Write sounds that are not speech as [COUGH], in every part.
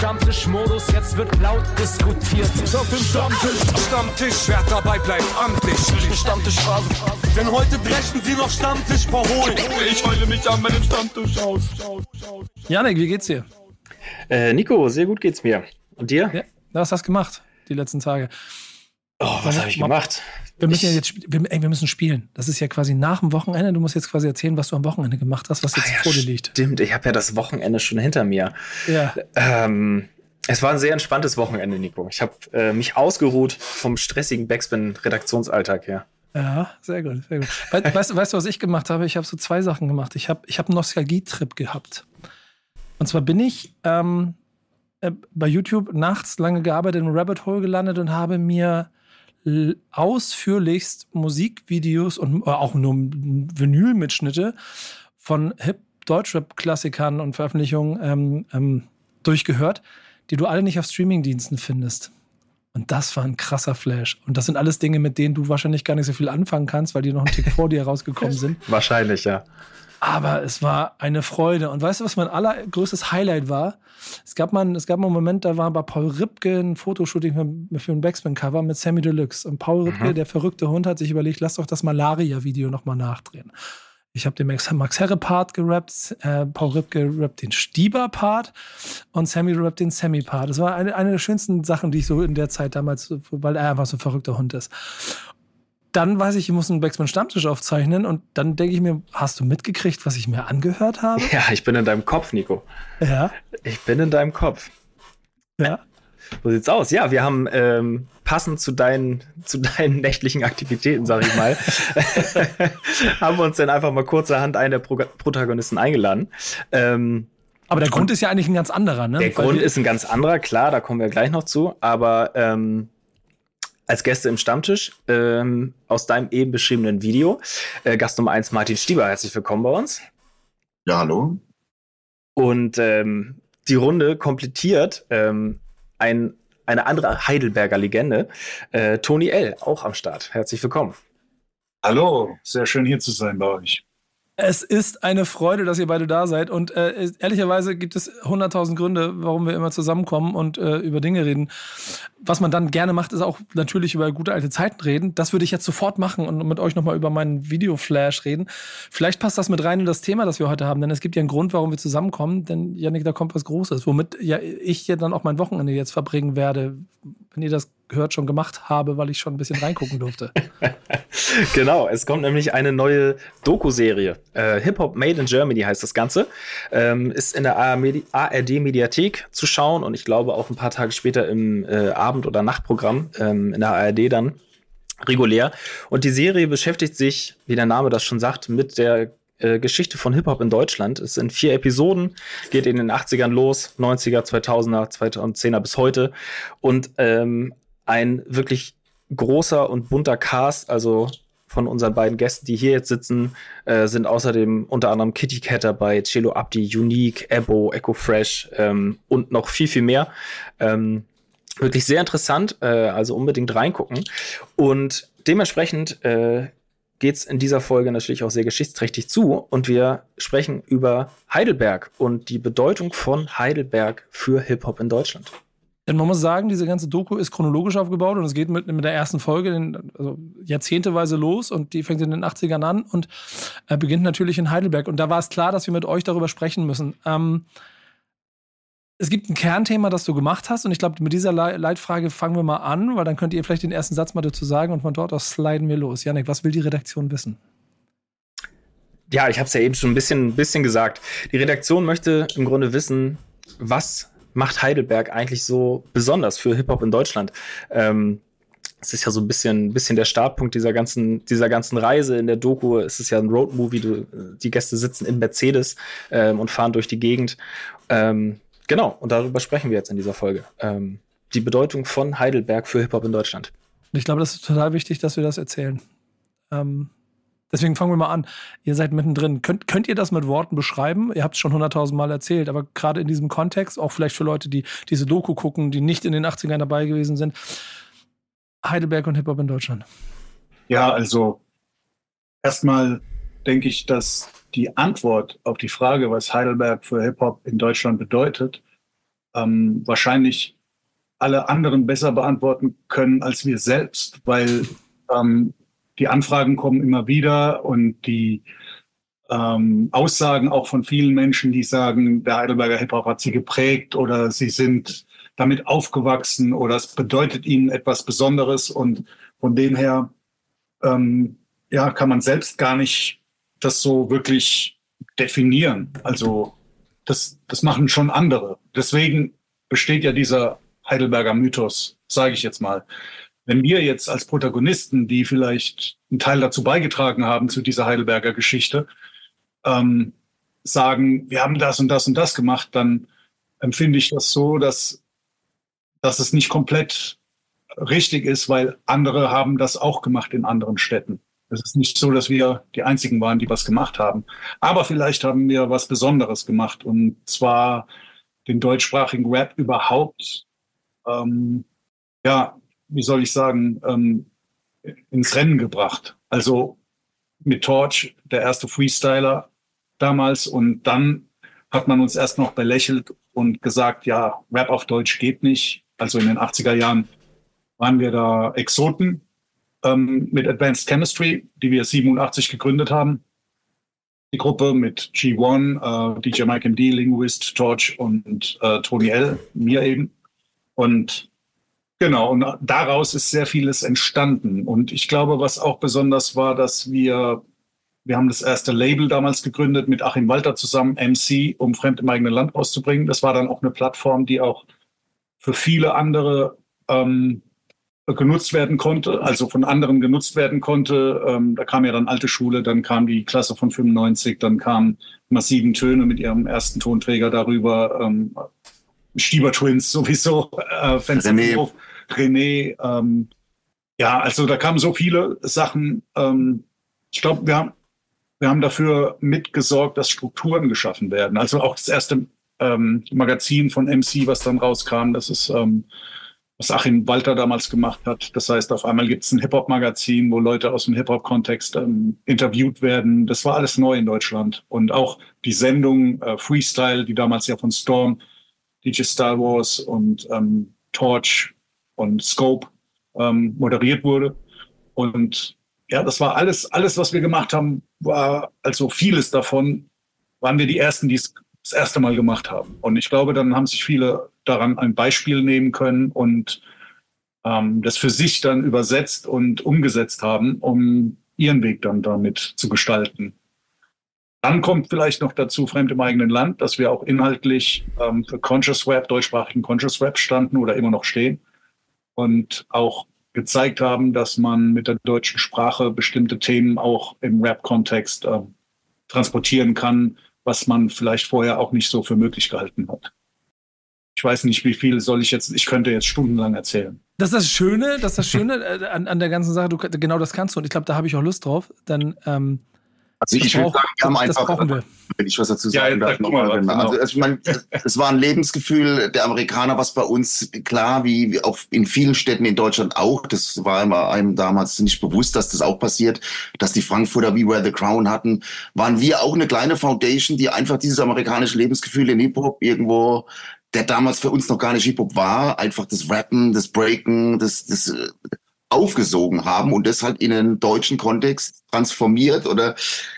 Stammtischmodus, jetzt wird laut diskutiert. Ist auf dem Stammtisch, Stammtisch, wer dabei bleibt, amtlich. Stammtisch Phase. Denn heute brechen sie noch Stammtisch verholen. Ich heule mich an meinem Stammtisch aus. Janik, wie geht's dir? Äh, Nico, sehr gut geht's mir. Und dir? Ja, was hast du gemacht die letzten Tage? Oh, was habe ich gemacht? Wir müssen ja jetzt, wir, ey, wir müssen spielen. Das ist ja quasi nach dem Wochenende. Du musst jetzt quasi erzählen, was du am Wochenende gemacht hast, was jetzt ah, ja, vor dir liegt. Stimmt, ich habe ja das Wochenende schon hinter mir. Ja. Ähm, es war ein sehr entspanntes Wochenende, Nico. Ich habe äh, mich ausgeruht vom stressigen Backspin-Redaktionsalltag her. Ja, sehr gut, sehr gut. We [LAUGHS] weißt, weißt du, was ich gemacht habe? Ich habe so zwei Sachen gemacht. Ich habe ich hab einen Nostalgie-Trip gehabt. Und zwar bin ich ähm, äh, bei YouTube nachts lange gearbeitet, im Rabbit Hole gelandet und habe mir ausführlichst Musikvideos und äh, auch nur Vinylmitschnitte von Hip-Deutschrap-Klassikern und Veröffentlichungen ähm, ähm, durchgehört, die du alle nicht auf Streamingdiensten findest. Und das war ein krasser Flash. Und das sind alles Dinge, mit denen du wahrscheinlich gar nicht so viel anfangen kannst, weil die noch einen Tick [LAUGHS] vor dir rausgekommen sind. Wahrscheinlich, ja. Aber es war eine Freude. Und weißt du, was mein allergrößtes Highlight war? Es gab mal, es gab mal einen Moment, da war bei Paul Ripke ein Fotoshooting für, für ein Backspin-Cover mit Sammy Deluxe. Und Paul Ripke, mhm. der verrückte Hund, hat sich überlegt, lass doch das Malaria-Video nochmal nachdrehen. Ich habe den Max, Max Herre-Part gerappt, äh, Paul Ripke rappt den Stieber-Part und Sammy rappt den Sammy-Part. Das war eine, eine der schönsten Sachen, die ich so in der Zeit damals, weil er einfach so ein verrückter Hund ist dann weiß ich, ich muss einen Backspin Stammtisch aufzeichnen und dann denke ich mir, hast du mitgekriegt, was ich mir angehört habe? Ja, ich bin in deinem Kopf, Nico. Ja. Ich bin in deinem Kopf. Ja. So sieht's aus. Ja, wir haben ähm, passend zu deinen, zu deinen nächtlichen Aktivitäten, sag ich mal, [LAUGHS] haben wir uns dann einfach mal kurzerhand einen der Pro Protagonisten eingeladen. Ähm, aber der Grund ist ja eigentlich ein ganz anderer, ne? Der Weil Grund ist ein ganz anderer, klar, da kommen wir gleich noch zu. Aber ähm, als Gäste im Stammtisch ähm, aus deinem eben beschriebenen Video. Äh, Gast Nummer 1 Martin Stieber, herzlich willkommen bei uns. Ja, hallo. Und ähm, die Runde komplettiert ähm, ein, eine andere Heidelberger Legende, äh, Toni L., auch am Start. Herzlich willkommen. Hallo, sehr schön hier zu sein bei euch. Es ist eine Freude, dass ihr beide da seid. Und äh, ehrlicherweise gibt es hunderttausend Gründe, warum wir immer zusammenkommen und äh, über Dinge reden. Was man dann gerne macht, ist auch natürlich über gute alte Zeiten reden. Das würde ich jetzt sofort machen und mit euch nochmal über meinen Videoflash reden. Vielleicht passt das mit rein in das Thema, das wir heute haben. Denn es gibt ja einen Grund, warum wir zusammenkommen. Denn, Janik, da kommt was Großes, womit ja ich ja dann auch mein Wochenende jetzt verbringen werde, wenn ihr das gehört, schon gemacht habe, weil ich schon ein bisschen reingucken durfte. [LAUGHS] genau, es kommt nämlich eine neue Doku-Serie. Äh, Hip Hop Made in Germany heißt das Ganze. Ähm, ist in der ARD-Mediathek zu schauen und ich glaube auch ein paar Tage später im äh, Abend- oder Nachtprogramm ähm, in der ARD dann regulär. Und die Serie beschäftigt sich, wie der Name das schon sagt, mit der äh, Geschichte von Hip-Hop in Deutschland. Es sind vier Episoden, geht in den 80ern los, 90er, 2000er, 2010er bis heute. Und ähm, ein wirklich großer und bunter Cast, also von unseren beiden Gästen, die hier jetzt sitzen, äh, sind außerdem unter anderem Kitty Cat dabei, Cello Abdi, Unique, Ebo, Echo Fresh ähm, und noch viel, viel mehr. Ähm, wirklich sehr interessant, äh, also unbedingt reingucken. Und dementsprechend äh, geht es in dieser Folge natürlich auch sehr geschichtsträchtig zu und wir sprechen über Heidelberg und die Bedeutung von Heidelberg für Hip-Hop in Deutschland. Denn man muss sagen, diese ganze Doku ist chronologisch aufgebaut und es geht mit, mit der ersten Folge in, also jahrzehnteweise los und die fängt in den 80ern an und äh, beginnt natürlich in Heidelberg. Und da war es klar, dass wir mit euch darüber sprechen müssen. Ähm, es gibt ein Kernthema, das du gemacht hast und ich glaube, mit dieser Leitfrage fangen wir mal an, weil dann könnt ihr vielleicht den ersten Satz mal dazu sagen und von dort aus sliden wir los. Janik, was will die Redaktion wissen? Ja, ich habe es ja eben schon ein bisschen, bisschen gesagt. Die Redaktion möchte im Grunde wissen, was macht Heidelberg eigentlich so besonders für Hip-Hop in Deutschland? Ähm, es ist ja so ein bisschen, bisschen der Startpunkt dieser ganzen, dieser ganzen Reise in der Doku. Es ist ja ein Roadmovie. die Gäste sitzen in Mercedes ähm, und fahren durch die Gegend. Ähm, genau, und darüber sprechen wir jetzt in dieser Folge. Ähm, die Bedeutung von Heidelberg für Hip-Hop in Deutschland. Ich glaube, das ist total wichtig, dass wir das erzählen. Ähm, Deswegen fangen wir mal an. Ihr seid mittendrin. Könnt, könnt ihr das mit Worten beschreiben? Ihr habt es schon hunderttausend Mal erzählt, aber gerade in diesem Kontext, auch vielleicht für Leute, die diese Doku gucken, die nicht in den 80ern dabei gewesen sind, Heidelberg und Hip-Hop in Deutschland. Ja, also erstmal denke ich, dass die Antwort auf die Frage, was Heidelberg für Hip-Hop in Deutschland bedeutet, ähm, wahrscheinlich alle anderen besser beantworten können als wir selbst, weil ähm, die Anfragen kommen immer wieder und die ähm, Aussagen auch von vielen Menschen, die sagen, der Heidelberger Hip-Hop hat sie geprägt oder sie sind damit aufgewachsen oder es bedeutet ihnen etwas Besonderes und von dem her ähm, ja, kann man selbst gar nicht das so wirklich definieren. Also das, das machen schon andere. Deswegen besteht ja dieser Heidelberger Mythos, sage ich jetzt mal. Wenn wir jetzt als Protagonisten, die vielleicht einen Teil dazu beigetragen haben zu dieser Heidelberger Geschichte, ähm, sagen, wir haben das und das und das gemacht, dann empfinde ich das so, dass, dass es nicht komplett richtig ist, weil andere haben das auch gemacht in anderen Städten. Es ist nicht so, dass wir die Einzigen waren, die was gemacht haben. Aber vielleicht haben wir was Besonderes gemacht und zwar den deutschsprachigen Rap überhaupt, ähm, ja, wie soll ich sagen, ähm, ins Rennen gebracht. Also mit Torch, der erste Freestyler damals und dann hat man uns erst noch belächelt und gesagt, ja, Rap auf Deutsch geht nicht. Also in den 80er Jahren waren wir da Exoten ähm, mit Advanced Chemistry, die wir 87 gegründet haben. Die Gruppe mit G1, äh, DJ Mike MD, Linguist, Torch und äh, Tony L, mir eben. Und genau, und daraus ist sehr vieles entstanden. Und ich glaube, was auch besonders war, dass wir, wir haben das erste Label damals gegründet mit Achim Walter zusammen, MC, um Fremd im eigenen Land rauszubringen. Das war dann auch eine Plattform, die auch für viele andere ähm, genutzt werden konnte, also von anderen genutzt werden konnte. Ähm, da kam ja dann alte Schule, dann kam die Klasse von 95, dann kamen massiven Töne mit ihrem ersten Tonträger darüber, ähm, Stieber Twins sowieso, äh, René, René ähm, ja, also da kamen so viele Sachen. Ähm, ich glaube, wir haben, wir haben dafür mitgesorgt, dass Strukturen geschaffen werden. Also auch das erste ähm, Magazin von MC, was dann rauskam, das ist ähm, was Achim Walter damals gemacht hat. Das heißt, auf einmal gibt es ein Hip-Hop-Magazin, wo Leute aus dem Hip-Hop-Kontext ähm, interviewt werden. Das war alles neu in Deutschland. Und auch die Sendung äh, Freestyle, die damals ja von Storm, DJ Star Wars und ähm, Torch und Scope ähm, moderiert wurde. Und ja, das war alles, alles, was wir gemacht haben, war, also vieles davon, waren wir die Ersten, die es das erste Mal gemacht haben. Und ich glaube, dann haben sich viele daran ein Beispiel nehmen können und ähm, das für sich dann übersetzt und umgesetzt haben, um ihren Weg dann damit zu gestalten. Dann kommt vielleicht noch dazu Fremd im eigenen Land, dass wir auch inhaltlich ähm, für Conscious Web, deutschsprachigen Conscious Web standen oder immer noch stehen und auch gezeigt haben, dass man mit der deutschen Sprache bestimmte Themen auch im Rap-Kontext äh, transportieren kann, was man vielleicht vorher auch nicht so für möglich gehalten hat. Ich weiß nicht, wie viel soll ich jetzt, ich könnte jetzt stundenlang erzählen. Das ist das Schöne, das ist das Schöne äh, an, an der ganzen Sache, du, genau das kannst du und ich glaube, da habe ich auch Lust drauf. Dann ähm, also ich würde sagen, wir haben einfach, wenn ich was dazu sagen ja, darf, nochmal. Genau. Also, also ich meine, es war ein Lebensgefühl der Amerikaner, was bei uns klar, wie, wie auch in vielen Städten in Deutschland auch, das war immer einem damals nicht bewusst, dass das auch passiert, dass die Frankfurter wie Where the Crown hatten, waren wir auch eine kleine Foundation, die einfach dieses amerikanische Lebensgefühl in Hip-Hop irgendwo der damals für uns noch gar nicht Hip-Hop war, einfach das Rappen, das Breaken, das, das äh, aufgesogen haben und das halt in einen deutschen Kontext transformiert oder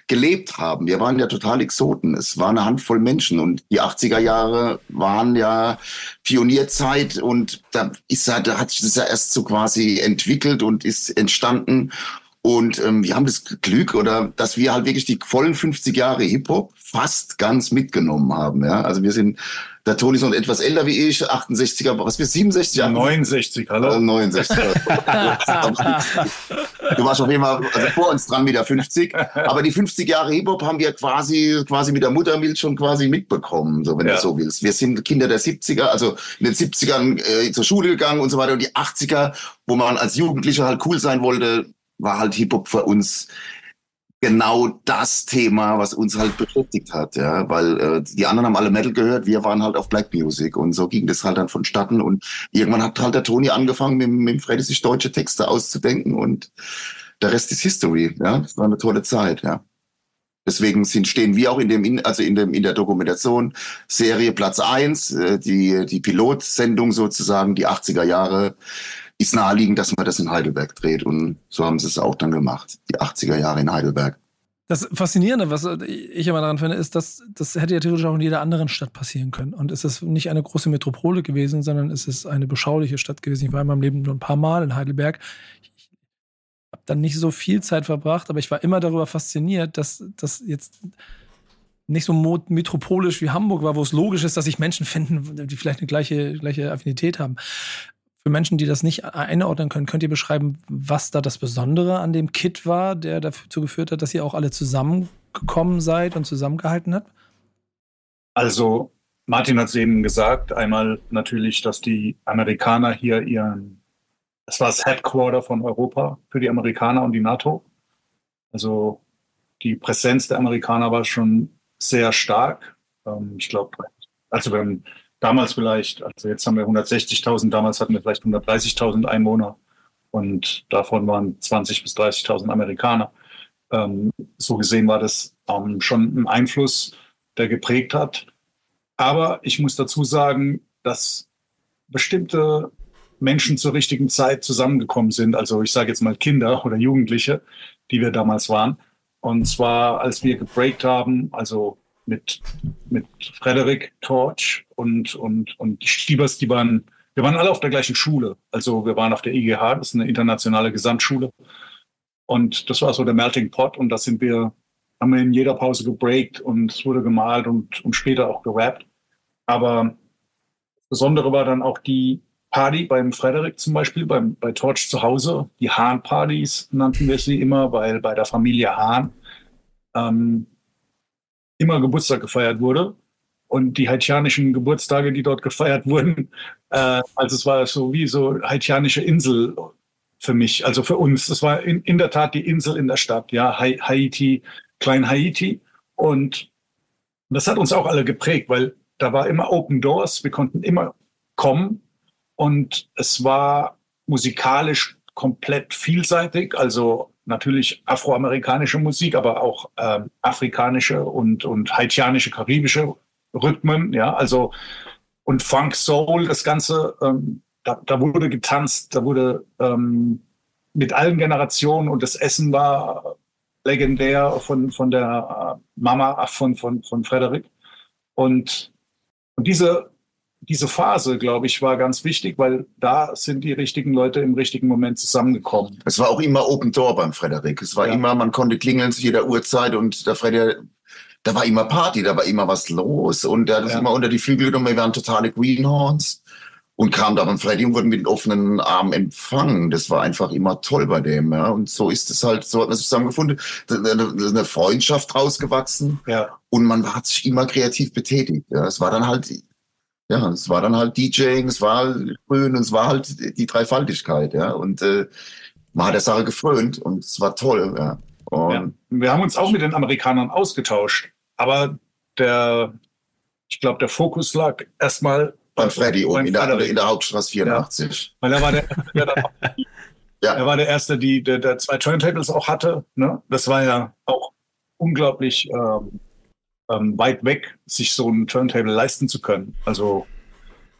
gelebt haben. Wir waren ja total Exoten. Es war eine Handvoll Menschen und die 80er Jahre waren ja Pionierzeit und da ist da hat sich das ja erst so quasi entwickelt und ist entstanden. Und ähm, wir haben das Glück, oder dass wir halt wirklich die vollen 50 Jahre Hip-Hop fast ganz mitgenommen haben. Ja? Also wir sind der Toni ist noch etwas älter wie ich, 68er, was wir 67 Jahre? 69, hallo? 69. [LAUGHS] du warst auf jeden Fall also vor uns dran mit der 50. Aber die 50 Jahre Hip-Hop haben wir quasi, quasi mit der Muttermilch schon quasi mitbekommen, so wenn ja. du so willst. Wir sind Kinder der 70er, also in den 70ern äh, zur Schule gegangen und so weiter. Und die 80er, wo man als Jugendlicher halt cool sein wollte, war halt Hip-Hop für uns genau das Thema, was uns halt beschäftigt hat, ja, weil äh, die anderen haben alle Metal gehört, wir waren halt auf Black Music und so ging das halt dann vonstatten und irgendwann hat halt der Toni angefangen, mit, mit Freddy sich deutsche Texte auszudenken und der Rest ist History, ja, das war eine tolle Zeit, ja. Deswegen sind, stehen wir auch in dem, also in dem, in der Dokumentation Serie Platz eins äh, die, die Pilotsendung sozusagen, die 80er Jahre, ist naheliegend, dass man das in Heidelberg dreht. Und so haben sie es auch dann gemacht, die 80er Jahre in Heidelberg. Das Faszinierende, was ich immer daran finde, ist, dass das hätte ja theoretisch auch in jeder anderen Stadt passieren können. Und es ist nicht eine große Metropole gewesen, sondern es ist eine beschauliche Stadt gewesen. Ich war in meinem Leben nur ein paar Mal in Heidelberg. Ich habe dann nicht so viel Zeit verbracht, aber ich war immer darüber fasziniert, dass das jetzt nicht so metropolisch wie Hamburg war, wo es logisch ist, dass sich Menschen finden, die vielleicht eine gleiche, gleiche Affinität haben. Für Menschen, die das nicht einordnen können, könnt ihr beschreiben, was da das Besondere an dem Kit war, der dazu geführt hat, dass ihr auch alle zusammengekommen seid und zusammengehalten habt? Also, Martin hat es eben gesagt. Einmal natürlich, dass die Amerikaner hier ihren, das war das Headquarter von Europa für die Amerikaner und die NATO. Also, die Präsenz der Amerikaner war schon sehr stark. Ähm, ich glaube, also wenn damals vielleicht, also jetzt haben wir 160.000, damals hatten wir vielleicht 130.000 Einwohner und davon waren 20.000 bis 30.000 Amerikaner. Ähm, so gesehen war das ähm, schon ein Einfluss, der geprägt hat. Aber ich muss dazu sagen, dass bestimmte Menschen zur richtigen Zeit zusammengekommen sind. Also ich sage jetzt mal Kinder [LAUGHS] oder Jugendliche, die wir damals waren. Und zwar, als wir gebreakt haben, also mit, mit Frederik Torch und, und, und die Stiebers, die waren, wir waren alle auf der gleichen Schule. Also wir waren auf der IGH, das ist eine internationale Gesamtschule. Und das war so der Melting Pot und da sind wir, haben wir in jeder Pause gebreakt und es wurde gemalt und, und später auch gerappt. Aber das Besondere war dann auch die Party beim Frederik zum Beispiel, beim, bei Torch zu Hause. Die Hahn-Partys nannten wir sie immer, weil bei der Familie Hahn ähm, immer Geburtstag gefeiert wurde. Und die haitianischen Geburtstage, die dort gefeiert wurden, äh, also es war so wie so haitianische Insel für mich, also für uns. Es war in, in der Tat die Insel in der Stadt, ja, Haiti, Klein Haiti. Und das hat uns auch alle geprägt, weil da war immer Open Doors, wir konnten immer kommen und es war musikalisch komplett vielseitig. Also natürlich afroamerikanische Musik, aber auch ähm, afrikanische und, und haitianische, karibische Rhythmen, ja, also und Funk, Soul, das Ganze, ähm, da, da, wurde getanzt, da wurde ähm, mit allen Generationen und das Essen war legendär von, von der äh, Mama von, von, von Frederik. Und, und diese diese Phase, glaube ich, war ganz wichtig, weil da sind die richtigen Leute im richtigen Moment zusammengekommen. Es war auch immer Open Door beim Frederik. Es war ja. immer, man konnte klingeln zu jeder Uhrzeit und der Frederik, da war immer Party, da war immer was los und er hat ja. immer unter die Flügel genommen, wir waren totale Greenhorns und kam da beim Freddy und wurden mit offenen Armen empfangen. Das war einfach immer toll bei dem. Ja. Und so ist es halt, so hat man sich zusammengefunden, eine Freundschaft rausgewachsen ja. und man hat sich immer kreativ betätigt. Ja. Es war dann halt ja, es war dann halt DJing, es war grün und es war halt die Dreifaltigkeit, ja. Und äh, man hat der Sache gefrönt und es war toll, ja. ja. Wir haben uns auch mit den Amerikanern ausgetauscht, aber der, ich glaube, der Fokus lag erstmal beim Freddy oben in der, in der Hauptstraße 84. Ja, weil er war der, [LAUGHS] der ja. er war der Erste, die, der, der zwei Turntables auch hatte. Ne? Das war ja auch unglaublich ähm, ähm, weit weg, sich so ein Turntable leisten zu können. Also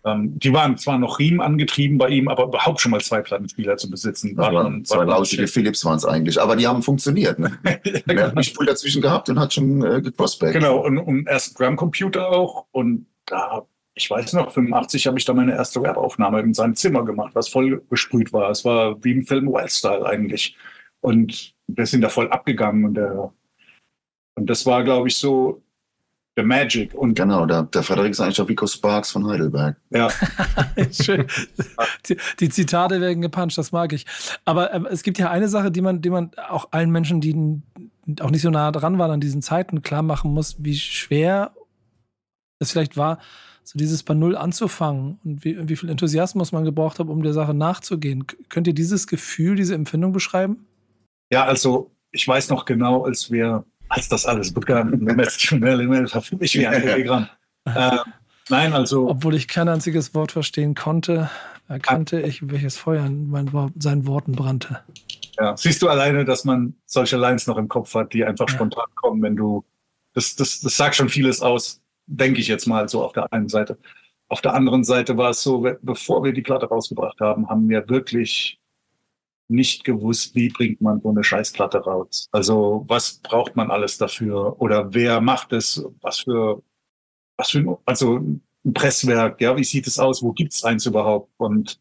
ähm, die waren zwar noch Riemen angetrieben bei ihm, aber überhaupt schon mal zwei Plattenspieler zu besitzen. War waren, zwei lauschige Philips waren es eigentlich, aber die haben funktioniert. Ne? [LAUGHS] ja, er hat mich wohl dazwischen gehabt und hat schon äh, geprospect. Genau, und, und erst Drumcomputer auch und da ich weiß noch, 85 habe ich da meine erste Rap-Aufnahme in seinem Zimmer gemacht, was voll besprüht war. Es war wie im Film Wildstyle eigentlich. Und wir sind da voll abgegangen und der, und das war, glaube ich, so The Magic. Und genau, der, der Frederik ist eigentlich auch Rico Sparks von Heidelberg. Ja. [LAUGHS] Schön. Die, die, Zitate werden gepuncht, das mag ich. Aber äh, es gibt ja eine Sache, die man, die man auch allen Menschen, die auch nicht so nah dran waren an diesen Zeiten, klar machen muss, wie schwer es vielleicht war, so dieses bei Null anzufangen und wie, wie viel Enthusiasmus man gebraucht hat, um der Sache nachzugehen. Könnt ihr dieses Gefühl, diese Empfindung beschreiben? Ja, also ich weiß noch genau, als wir als das alles begann. war für mich wie ein Telegramm. Äh, nein, also. Obwohl ich kein einziges Wort verstehen konnte, erkannte ich, welches Feuer in meinen, seinen Worten brannte. Ja, siehst du alleine, dass man solche Lines noch im Kopf hat, die einfach ja. spontan kommen, wenn du, das, das, das sagt schon vieles aus, denke ich jetzt mal so auf der einen Seite. Auf der anderen Seite war es so, bevor wir die Platte rausgebracht haben, haben wir wirklich nicht gewusst, wie bringt man so eine Scheißplatte raus. Also was braucht man alles dafür oder wer macht es, was für, was für, also ein Presswerk, ja, wie sieht es aus, wo gibt es eins überhaupt? Und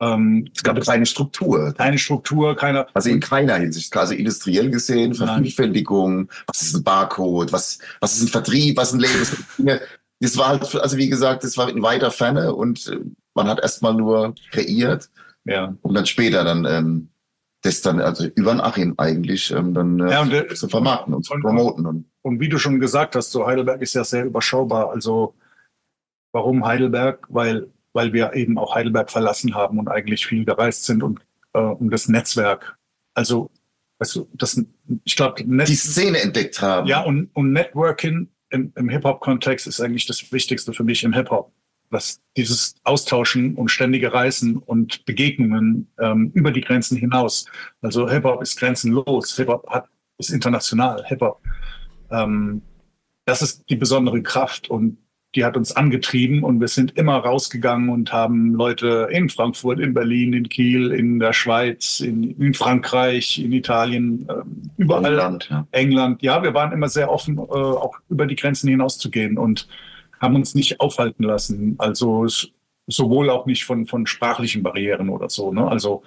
ähm, es gab keine Struktur. Keine Struktur, keine. Also in keiner Hinsicht. Also industriell gesehen, Vervielfältigung, was ist ein Barcode, was, was ist ein Vertrieb, was ein Label. Das war halt, also wie gesagt, das war in weiter Ferne und äh, man hat erstmal nur kreiert, ja. um dann später dann ähm, das dann, also über den Achim eigentlich, ähm, dann äh, ja, und, äh, zu vermarkten und, und zu promoten. Und, und wie du schon gesagt hast, so Heidelberg ist ja sehr überschaubar. Also warum Heidelberg? Weil weil wir eben auch Heidelberg verlassen haben und eigentlich viel gereist sind und äh, um das Netzwerk. Also, weißt du, das, ich glaube, die Szene entdeckt haben. Ja, und, und Networking im, im Hip-Hop-Kontext ist eigentlich das Wichtigste für mich im Hip-Hop. Was dieses Austauschen und ständige Reisen und Begegnungen ähm, über die Grenzen hinaus. Also Hip-Hop ist grenzenlos, Hip-Hop hat, ist international, Hip-Hop. Ähm, das ist die besondere Kraft und die hat uns angetrieben und wir sind immer rausgegangen und haben Leute in Frankfurt, in Berlin, in Kiel, in der Schweiz, in, in Frankreich, in Italien, äh, überall. England ja. England. Ja, wir waren immer sehr offen, äh, auch über die Grenzen hinauszugehen und haben uns nicht aufhalten lassen. Also sowohl auch nicht von, von sprachlichen Barrieren oder so. Ne? Also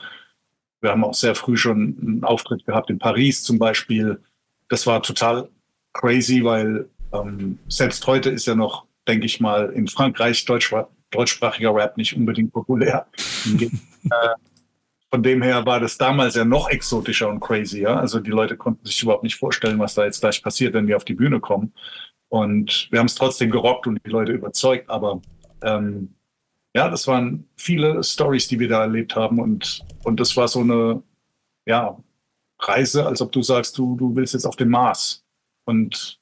wir haben auch sehr früh schon einen Auftritt gehabt in Paris zum Beispiel. Das war total crazy, weil ähm, selbst heute ist ja noch denke ich mal, in Frankreich Deutsch, deutschsprachiger Rap nicht unbedingt populär. [LAUGHS] Äh, von dem her war das damals ja noch exotischer und crazy. Ja? Also die Leute konnten sich überhaupt nicht vorstellen, was da jetzt gleich passiert, wenn wir auf die Bühne kommen. Und wir haben es trotzdem gerockt und die Leute überzeugt. Aber ähm, ja, das waren viele Stories, die wir da erlebt haben. Und, und das war so eine ja, Reise, als ob du sagst, du, du willst jetzt auf den Mars. Und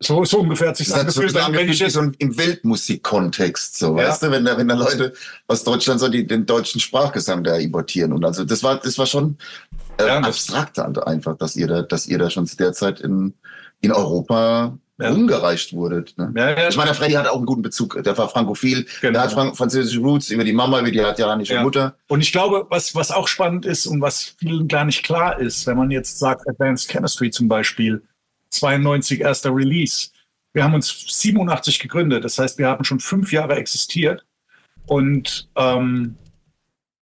so, so ungefähr hat sich das, das angefühlt, wenn ich jetzt so im Weltmusikkontext, so, ja. weißt du, wenn da, wenn da Leute aus Deutschland so die, den deutschen Sprachgesang da importieren und also das war, das war schon äh, ja, abstrakt einfach, dass ihr da, dass ihr da schon zu der Zeit in, in Europa ja. umgereicht wurdet. Ne? Ja, ja. Ich meine, der Freddy hat auch einen guten Bezug. Der war frankophil, genau. der hat Frank französische Roots über die Mama, über die hat ja nicht ja. Mutter. Und ich glaube, was, was auch spannend ist und was vielen gar nicht klar ist, wenn man jetzt sagt, Advanced Chemistry zum Beispiel, 92 erster Release. Wir haben uns 87 gegründet, das heißt, wir haben schon fünf Jahre existiert und ähm,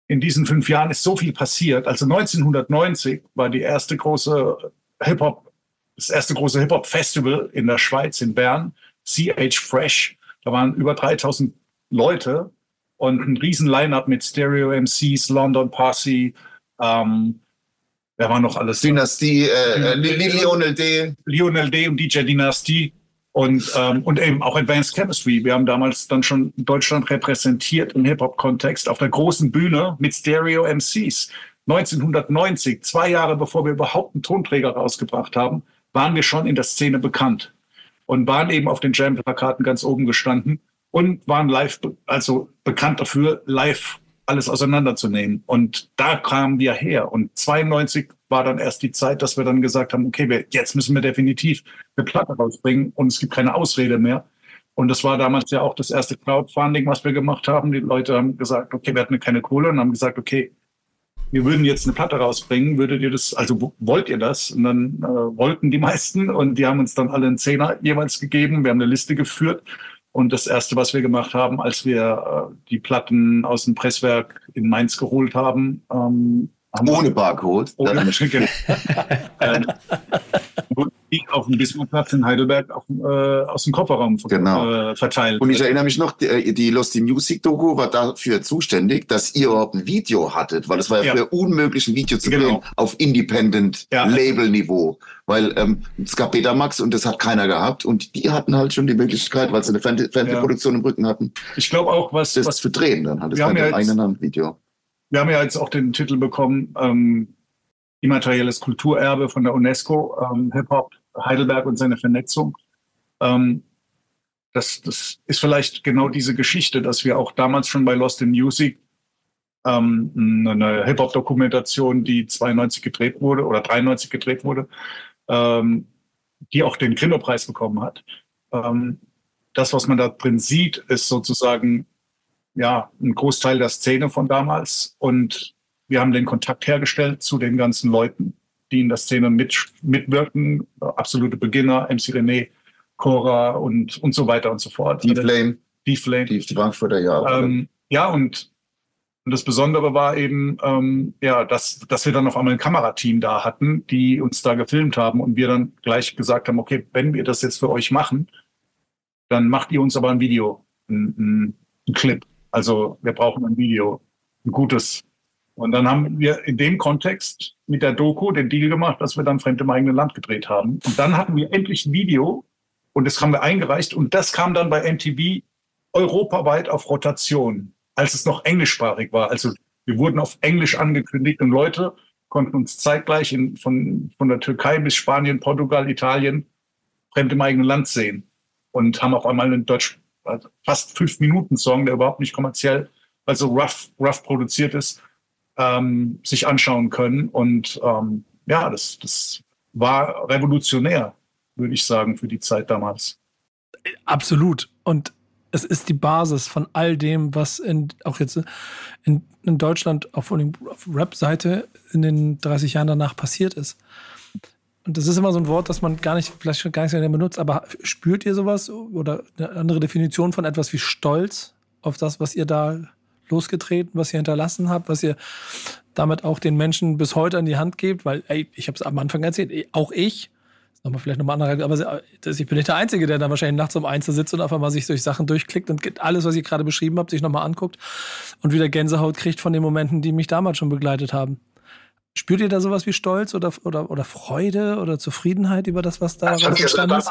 in diesen fünf Jahren ist so viel passiert. Also 1990 war die erste große Hip-Hop, das erste große Hip-Hop-Festival in der Schweiz, in Bern, CH Fresh. Da waren über 3000 Leute und ein riesen Line-Up mit Stereo MCs, London Posse, ähm, Wer war noch alles? Dynastie, äh, äh Lionel D. Lionel D. und DJ Dynastie. Und, ähm, und eben auch Advanced Chemistry. Wir haben damals dann schon Deutschland repräsentiert im Hip-Hop-Kontext auf der großen Bühne mit Stereo MCs. 1990, zwei Jahre bevor wir überhaupt einen Tonträger rausgebracht haben, waren wir schon in der Szene bekannt und waren eben auf den Jam-Plakaten ganz oben gestanden und waren live, also bekannt dafür, live alles auseinanderzunehmen. Und da kamen wir her. Und 92 war dann erst die Zeit, dass wir dann gesagt haben, okay, wir, jetzt müssen wir definitiv eine Platte rausbringen und es gibt keine Ausrede mehr. Und das war damals ja auch das erste Crowdfunding, was wir gemacht haben. Die Leute haben gesagt, okay, wir hatten keine Kohle und haben gesagt, okay, wir würden jetzt eine Platte rausbringen, würdet ihr das, also wollt ihr das? Und dann äh, wollten die meisten und die haben uns dann alle einen Zehner jeweils gegeben. Wir haben eine Liste geführt und das Erste, was wir gemacht haben, als wir äh, die Platten aus dem Presswerk in Mainz geholt haben, ähm, haben ohne Barcode. Ohne, [LAUGHS] [LAUGHS] äh, auf dem Bismarckplatz in Heidelberg auf, äh, aus dem Kofferraum genau. äh, verteilt. Und ich erinnere mich noch, die, äh, die Lost in Music Doku war dafür zuständig, dass ihr überhaupt ein Video hattet, weil es war ja, ja. früher unmöglich, ein Video zu genau. drehen auf Independent ja. Label Niveau, weil ähm, es gab Betamax und das hat keiner gehabt und die hatten halt schon die Möglichkeit, weil sie eine Fernsehproduktion ja. im Rücken hatten. Ich glaube auch, was das was, zu drehen, dann hat es halt ein eigenen Handvideo. Wir haben ja jetzt auch den Titel bekommen. Ähm, immaterielles Kulturerbe von der UNESCO, ähm, Hip-Hop Heidelberg und seine Vernetzung. Ähm, das, das ist vielleicht genau diese Geschichte, dass wir auch damals schon bei Lost in Music ähm, eine Hip-Hop-Dokumentation, die 92 gedreht wurde oder 93 gedreht wurde, ähm, die auch den Grimme-Preis bekommen hat. Ähm, das, was man da drin sieht, ist sozusagen ja ein Großteil der Szene von damals und wir haben den Kontakt hergestellt zu den ganzen Leuten, die in der Szene mit, mitwirken, absolute Beginner, MC René, Cora und, und so weiter und so fort. Die Flame. Die Flame. Die Frankfurter, ja. Ähm, ja, und, und das Besondere war eben, ähm, ja, dass, dass wir dann noch einmal ein Kamerateam da hatten, die uns da gefilmt haben und wir dann gleich gesagt haben, okay, wenn wir das jetzt für euch machen, dann macht ihr uns aber ein Video, ein, ein, ein Clip. Also wir brauchen ein Video, ein gutes. Und dann haben wir in dem Kontext mit der Doku den Deal gemacht, dass wir dann Fremd im eigenen Land gedreht haben. Und dann hatten wir endlich ein Video und das haben wir eingereicht und das kam dann bei MTV europaweit auf Rotation, als es noch englischsprachig war. Also wir wurden auf Englisch angekündigt und Leute konnten uns zeitgleich in, von, von der Türkei bis Spanien, Portugal, Italien Fremd im eigenen Land sehen und haben auf einmal einen Deutsch, also fast fünf Minuten Song, der überhaupt nicht kommerziell, also rough, rough produziert ist, ähm, sich anschauen können. Und ähm, ja, das, das war revolutionär, würde ich sagen, für die Zeit damals. Absolut. Und es ist die Basis von all dem, was in, auch jetzt in, in Deutschland auf, auf Rap-Seite in den 30 Jahren danach passiert ist. Und das ist immer so ein Wort, das man gar nicht, vielleicht gar nicht mehr benutzt, aber spürt ihr sowas oder eine andere Definition von etwas wie Stolz auf das, was ihr da losgetreten, was ihr hinterlassen habt, was ihr damit auch den Menschen bis heute an die Hand gebt, weil ey, ich habe es am Anfang erzählt, auch ich, nochmal vielleicht nochmal andere, aber ich bin nicht der Einzige, der da wahrscheinlich nachts um eins sitzt und einfach mal sich durch Sachen durchklickt und alles, was ich gerade beschrieben habe, sich nochmal anguckt und wieder Gänsehaut kriegt von den Momenten, die mich damals schon begleitet haben. Spürt ihr da sowas wie Stolz oder, oder, oder Freude oder Zufriedenheit über das, was da also entstanden ist?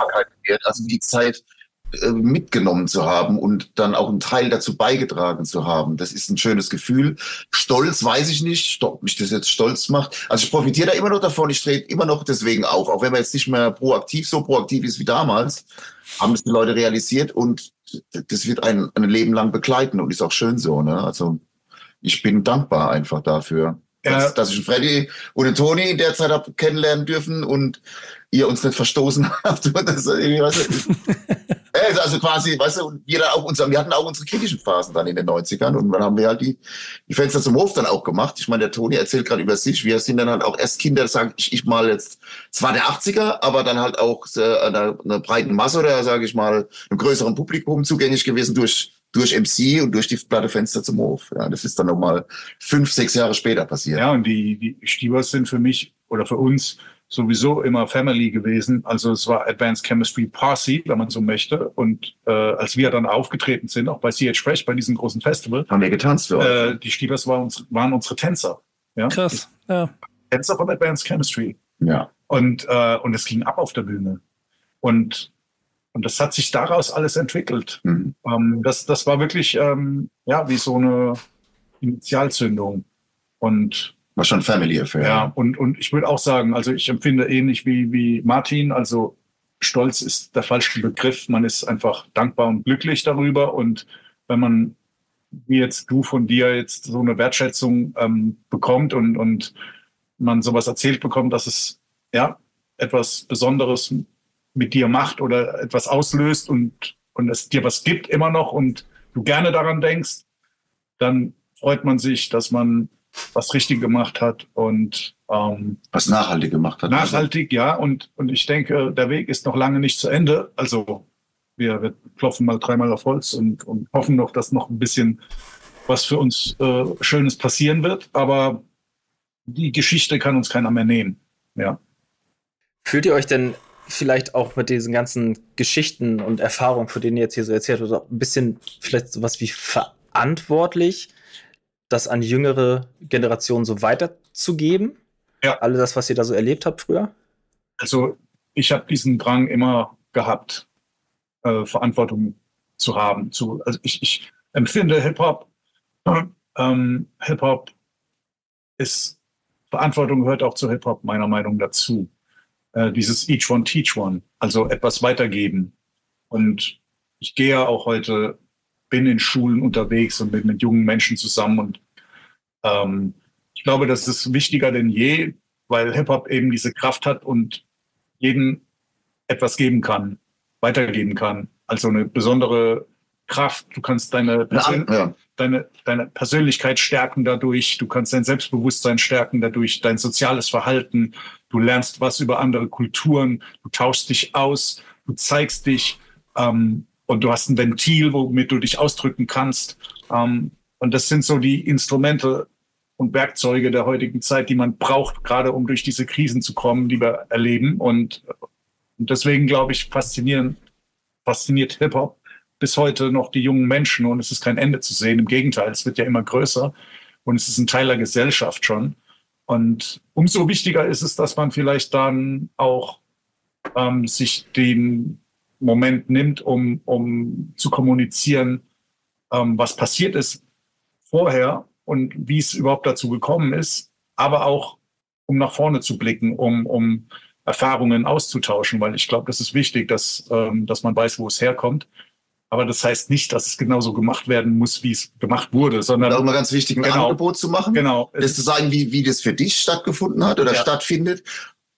Also die Zeit äh, mitgenommen zu haben und dann auch einen Teil dazu beigetragen zu haben. Das ist ein schönes Gefühl. Stolz weiß ich nicht, ob mich das jetzt stolz macht. Also ich profitiere da immer noch davon. Ich trete immer noch deswegen auf, auch wenn man jetzt nicht mehr proaktiv so proaktiv ist wie damals, haben es die Leute realisiert und das wird ein, ein Leben lang begleiten und ist auch schön so. Ne? Also ich bin dankbar einfach dafür. Dass, dass ich einen Freddy und einen Toni in der Zeit habe kennenlernen dürfen und ihr uns nicht verstoßen [LAUGHS] habt. Das, weißt du, [LAUGHS] also quasi, weißt du, wir, dann auch unser, wir hatten auch unsere kritischen Phasen dann in den 90ern und dann haben wir halt die, die Fenster zum Hof dann auch gemacht. Ich meine, der Toni erzählt gerade über sich, wir sind dann halt auch erst Kinder, sage ich, ich mal jetzt, zwar der 80er, aber dann halt auch einer, einer breiten Masse oder sage ich mal, einem größeren Publikum zugänglich gewesen durch durch MC und durch die Platte Fenster zum Hof. Ja, das ist dann nochmal fünf, sechs Jahre später passiert. Ja, und die, die Stiebers sind für mich oder für uns sowieso immer Family gewesen. Also es war Advanced Chemistry Parsi, wenn man so möchte. Und äh, als wir dann aufgetreten sind, auch bei CH Fresh, bei diesem großen Festival, haben wir getanzt für euch. Äh, die Stiebers waren, uns, waren unsere Tänzer. Ja? Krass, ja. Tänzer von Advanced Chemistry. Ja. Und, äh, und es ging ab auf der Bühne. Und und das hat sich daraus alles entwickelt. Mhm. Ähm, das, das war wirklich ähm, ja wie so eine Initialzündung. Und war schon Family Affair. Ja, und, und ich würde auch sagen, also ich empfinde ähnlich wie, wie Martin, also Stolz ist der falsche Begriff. Man ist einfach dankbar und glücklich darüber. Und wenn man, wie jetzt du von dir jetzt so eine Wertschätzung ähm, bekommt und, und man sowas erzählt bekommt, dass es ja etwas Besonderes mit dir macht oder etwas auslöst und, und es dir was gibt immer noch und du gerne daran denkst, dann freut man sich, dass man was richtig gemacht hat und ähm, was nachhaltig gemacht hat. Nachhaltig, also. ja. Und, und ich denke, der Weg ist noch lange nicht zu Ende. Also wir, wir klopfen mal dreimal auf Holz und, und hoffen noch, dass noch ein bisschen was für uns äh, Schönes passieren wird. Aber die Geschichte kann uns keiner mehr nehmen. Ja. Fühlt ihr euch denn vielleicht auch mit diesen ganzen Geschichten und Erfahrungen, für denen ihr jetzt hier so erzählt habt, ein bisschen vielleicht sowas wie verantwortlich, das an jüngere Generationen so weiterzugeben? Ja. Alles das, was ihr da so erlebt habt früher? Also ich habe diesen Drang immer gehabt, äh, Verantwortung zu haben. Zu, also ich, ich empfinde Hip-Hop, [CLEARS THROAT] ähm, Hip-Hop ist, Verantwortung gehört auch zu Hip-Hop meiner Meinung dazu äh, dieses Each One Teach One, also etwas weitergeben. Und ich gehe ja auch heute, bin in Schulen unterwegs und bin mit jungen Menschen zusammen und Ähm, ich glaube, das ist wichtiger denn je, weil Hip-Hop eben diese Kraft hat und jeden etwas geben kann, weitergeben kann. Also eine besondere Kraft. Du kannst deine, Persön ja. deine, deine Persönlichkeit stärken dadurch. Du kannst dein Selbstbewusstsein stärken dadurch, dein soziales Verhalten. Du lernst was über andere Kulturen. Du tauschst dich aus. Du zeigst dich. Ähm, und du hast ein Ventil, womit du dich ausdrücken kannst. Ähm, und das sind so die Instrumente und Werkzeuge der heutigen Zeit, die man braucht, gerade um durch diese Krisen zu kommen, die wir erleben. Und, und deswegen glaube ich, faszinieren, fasziniert Hip-Hop bis heute noch die jungen Menschen und es ist kein Ende zu sehen. Im Gegenteil, es wird ja immer größer und es ist ein Teil der Gesellschaft schon. Und umso wichtiger ist es, dass man vielleicht dann auch ähm, sich den Moment nimmt, um, um zu kommunizieren, ähm, was passiert ist vorher und wie es überhaupt dazu gekommen ist, aber auch um nach vorne zu blicken, um, um Erfahrungen auszutauschen, weil ich glaube, das ist wichtig, dass, ähm, dass man weiß, wo es herkommt. Aber das heißt nicht, dass es genauso gemacht werden muss, wie es gemacht wurde, sondern. Immer ganz wichtig, ein genau, Angebot zu machen. Genau. Das zu sagen, wie, wie das für dich stattgefunden hat oder ja. stattfindet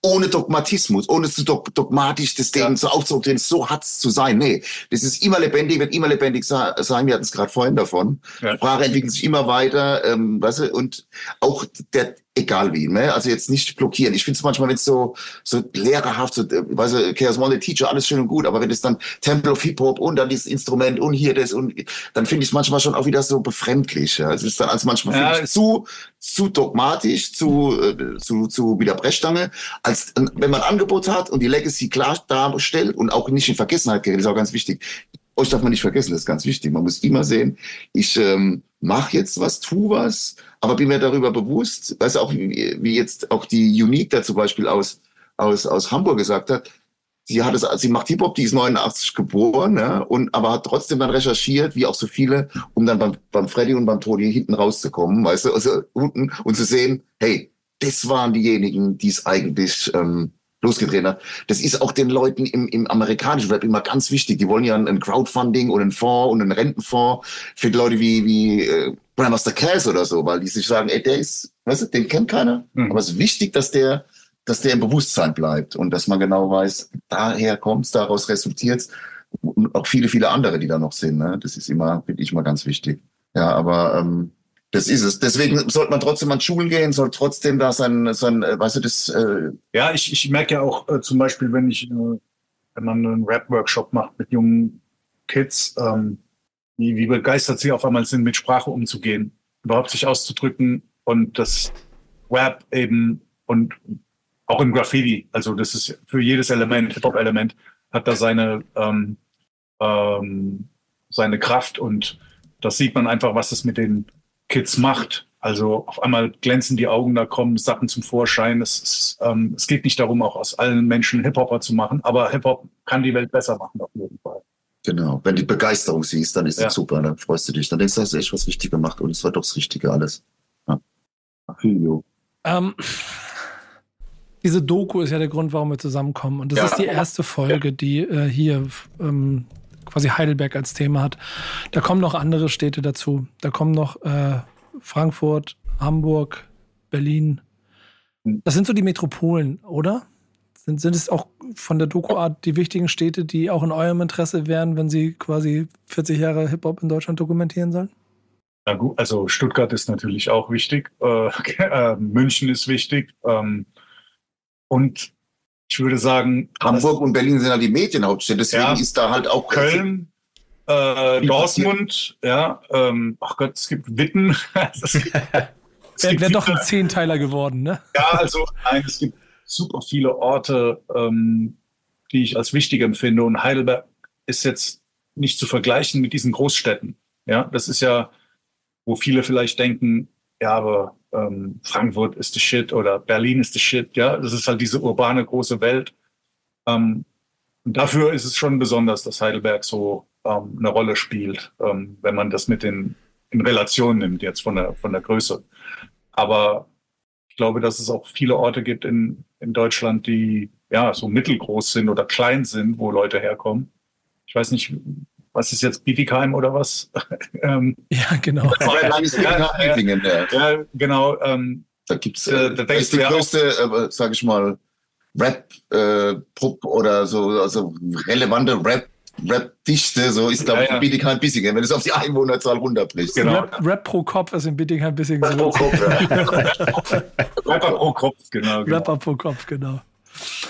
ohne Dogmatismus, ohne zu dogmatisch das Ding ja. so aufzudrehen, so hat's zu sein. Nee, das ist immer lebendig, wird immer lebendig sein. Wir hatten es gerade vorhin davon. Ja. Sprache entwickelt sich immer weiter, ähm, weißt du, und auch der, egal wie, ne? Also jetzt nicht blockieren. Ich finde es manchmal, wenn es so, so lehrerhaft, so, äh, weißt du, Chaos Monday Teacher, alles schön und gut, aber wenn es dann Temple of Hip Hop und dann dieses Instrument und hier das und dann finde ich es manchmal schon auch wieder so befremdlich. Ja? Es ist dann als manchmal ja, ich, zu, zu dogmatisch, zu, äh, zu, zu wieder Brechstange, als äh, wenn man ein Angebot hat und die Legacy klar darstellt und auch nicht in Vergessenheit gerät, ist auch ganz wichtig. Euch darf man nicht vergessen, das ist ganz wichtig. Man muss immer sehen, ich ähm, mache jetzt was, tu was, aber bin mir darüber bewusst, du, auch wie, wie jetzt auch die Unique da zum Beispiel aus, aus, aus Hamburg gesagt hat, sie hat es, sie macht Hip-Hop, die ist 89 geboren, ja, und aber hat trotzdem dann recherchiert, wie auch so viele, um dann beim, beim Freddy und beim Toni hinten rauszukommen, weißt du, also unten und zu sehen, hey, das waren diejenigen, die es eigentlich ähm, losgedreht hat. Das ist auch den Leuten im, im amerikanischen Rap immer ganz wichtig. Die wollen ja ein, ein Crowdfunding und einen Fonds und einen Rentenfonds für Leute wie, wie äh, Grandmaster Cass oder so, weil die sich sagen, ey, der ist, weißt du, den kennt keiner. Mhm. Aber es ist wichtig, dass der, dass der im Bewusstsein bleibt und dass man genau weiß, daher kommt's, daraus resultiert's. Und auch viele, viele andere, die da noch sind. Ne? Das ist immer, finde ich mal ganz wichtig. Ja, aber ähm, das ist es. Deswegen sollte man trotzdem an Schulen gehen, soll trotzdem da sein, sein äh, weißt du, das. Äh ja, ich, ich merke ja auch äh, zum Beispiel, wenn ich, äh, wenn man einen Rap-Workshop macht mit jungen Kids, ähm, wie, wie begeistert sie auf einmal sind, mit Sprache umzugehen, überhaupt sich auszudrücken und das Rap eben und auch im Graffiti, also das ist für jedes Element, Hip-Hop-Element, hat da seine, ähm, ähm, seine Kraft und das sieht man einfach, was es mit den Kids macht. Also auf einmal glänzen die Augen, da kommen Sachen zum Vorschein. Es, ist, ähm, es geht nicht darum, auch aus allen Menschen Hip-Hopper zu machen, aber Hip-Hop kann die Welt besser machen, auf jeden Fall. Genau, wenn die Begeisterung siehst, dann ist ja. das super, dann freust du dich. Dann denkst du, hast du echt was richtig gemacht und es war doch das Richtige alles. Ja. Ähm, diese Doku ist ja der Grund, warum wir zusammenkommen. Und das ja. ist die erste Folge, die äh, hier ähm, quasi Heidelberg als Thema hat. Da kommen noch andere Städte dazu. Da kommen noch äh, Frankfurt, Hamburg, Berlin. Das sind so die Metropolen, oder? Sind, sind es auch von der Doku-Art die wichtigen Städte, die auch in eurem Interesse wären, wenn sie quasi 40 Jahre Hip-Hop in Deutschland dokumentieren sollen? Na gut, also Stuttgart ist natürlich auch wichtig. Äh, [LAUGHS] äh, München ist wichtig. Ähm, und ich würde sagen. Hamburg und Berlin sind ja die Medienhauptstädte, deswegen ja, ist da halt auch. Köln, äh, Dortmund, ja, ähm, ach Gott, es gibt Witten. [LAUGHS] es Wäre wär doch ein Zehnteiler geworden, ne? Ja, also nein, es gibt super viele Orte, ähm, die ich als wichtig empfinde. Und Heidelberg ist jetzt nicht zu vergleichen mit diesen Großstädten. Ja, das ist ja, wo viele vielleicht denken, ja, aber ähm, Frankfurt ist the shit oder Berlin ist the shit. Ja, das ist halt diese urbane große Welt. Ähm, und dafür ist es schon besonders, dass Heidelberg so ähm, eine Rolle spielt, ähm, wenn man das mit den in Relation nimmt jetzt von der von der Größe. Aber ich glaube, dass es auch viele Orte gibt in, in Deutschland, die ja so mittelgroß sind oder klein sind, wo Leute herkommen. Ich weiß nicht, was ist jetzt Bietigheim oder was? [LAUGHS] ähm, ja, genau. ja, ja, ja, genau. Ähm, da gibt es äh, das ist die größte, äh, sag ich mal, Rap-Pop äh, oder so, also relevante Rap Rap-Dichte, so ist, glaube ich, ja, ja. in Bietigheim Bissingen, wenn es auf die Einwohnerzahl runterbricht. Genau. Rap, Rap, pro Kopf ist in Bietigheim Bissingen. Rap pro Kopf, ja. [LAUGHS] Rapper pro Kopf, genau, genau. Rapper pro Kopf, genau.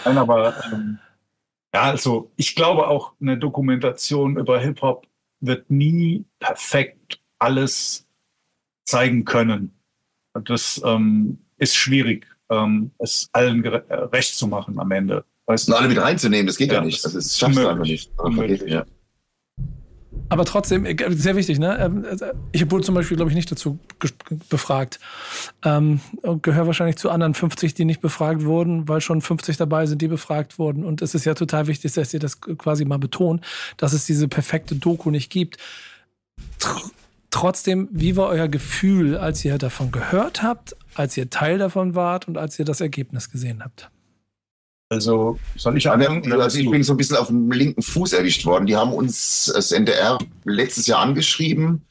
Nein, aber ähm, ja, also ich glaube auch, eine Dokumentation über Hip-Hop wird nie perfekt alles zeigen können. Das ähm, ist schwierig, ähm, es allen recht zu machen am Ende. Weißt? Und alle mit reinzunehmen, das geht ja, ja nicht. Das, ist, schaffst du einfach nicht. Ja. Aber trotzdem, äh, sehr wichtig, ne? Ähm, äh, ich wurde zum Beispiel, glaube ich, nicht dazu befragt. Ähm, und gehöre wahrscheinlich zu anderen 50, die nicht befragt wurden, weil schon 50 dabei sind, die befragt wurden. Und es ist ja total wichtig, dass ihr das quasi mal betont, dass es diese perfekte Doku nicht gibt. Tr trotzdem, wie war euer Gefühl, als ihr davon gehört habt, als ihr Teil davon wart und als ihr das Ergebnis gesehen habt? Also soll ich anfangen? Also ich bin so ein bisschen auf dem linken Fuß erwischt worden. Die haben uns das NDR letztes Jahr angeschrieben.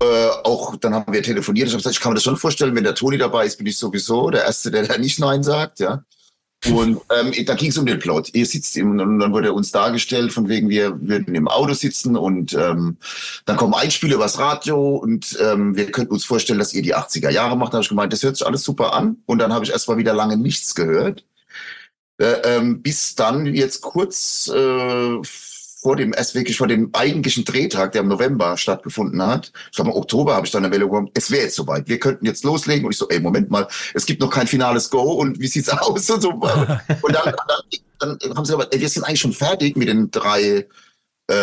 Äh, auch dann haben wir telefoniert. Ich habe gesagt, ich kann mir das schon vorstellen, wenn der Toni dabei ist, bin ich sowieso der Erste, der da nicht Nein sagt. Ja. Und ähm, da ging es um den Plot. Ihr sitzt im, und dann wurde uns dargestellt, von wegen wir würden im Auto sitzen und ähm, dann kommen Einspiele übers Radio und ähm, wir könnten uns vorstellen, dass ihr die 80er Jahre macht. Da habe ich gemeint, das hört sich alles super an. Und dann habe ich erstmal wieder lange nichts gehört. Äh, ähm, bis dann jetzt kurz äh, vor dem, erst wirklich vor dem eigentlichen Drehtag, der im November stattgefunden hat. Ich glaube, im Oktober habe ich dann eine Welle bekommen, es wäre jetzt soweit, wir könnten jetzt loslegen. Und ich so, ey, Moment mal, es gibt noch kein finales Go und wie sieht's aus [LAUGHS] und so. [LAUGHS] Und dann, dann, dann haben sie gesagt, ey, wir sind eigentlich schon fertig mit den drei äh,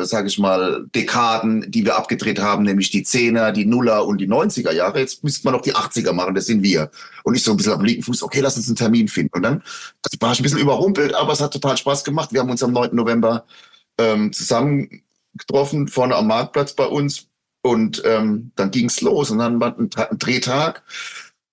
äh, sage ich mal, Dekaden, die wir abgedreht haben, nämlich die Zehner, die Nuller und die 90er Jahre. Jetzt müsste man noch die 80er machen, das sind wir. Und ich so ein bisschen dem linken Fuß, okay, lass uns einen Termin finden. Und dann also war ich ein bisschen überrumpelt, aber es hat total Spaß gemacht. Wir haben uns am 9. November ähm, zusammen getroffen, vorne am Marktplatz bei uns. Und ähm, dann ging's los und dann war ein, ein Drehtag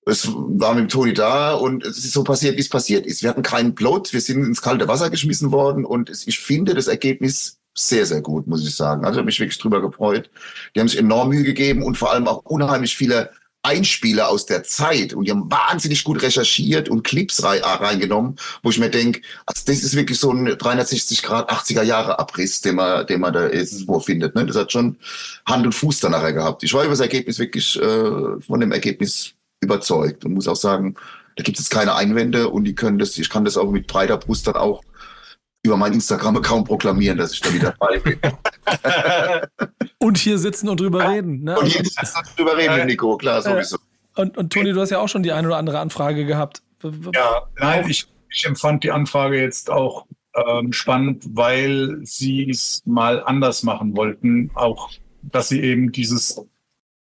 es war mit dem Toni da und es ist so passiert, wie es passiert ist. Wir hatten keinen Plot, wir sind ins kalte Wasser geschmissen worden und ich finde das Ergebnis sehr, sehr gut, muss ich sagen. Also ich habe mich wirklich drüber gefreut. Die haben sich enorm Mühe gegeben und vor allem auch unheimlich viele Einspieler aus der Zeit und die haben wahnsinnig gut recherchiert und Clips reingenommen, wo ich mir denke, also das ist wirklich so ein 360 Grad 80er Jahre Abriss, den man, den man da ist, vorfindet. Ne? Das hat schon Hand und Fuß dann nachher gehabt. Ich war über das Ergebnis wirklich äh, von dem Ergebnis überzeugt und muss auch sagen, da gibt es keine Einwände und die können das, ich kann das auch mit breiter Brust dann auch über mein Instagram-Account proklamieren, dass ich da wieder dabei bin. [LAUGHS] und hier sitzen und drüber reden. Ne? Und hier sitzen und drüber reden, Nico, klar, sowieso. Und, und Toni, du hast ja auch schon die eine oder andere Anfrage gehabt. Ja, nein, ich, ich empfand die Anfrage jetzt auch ähm, spannend, weil sie es mal anders machen wollten. Auch, dass sie eben dieses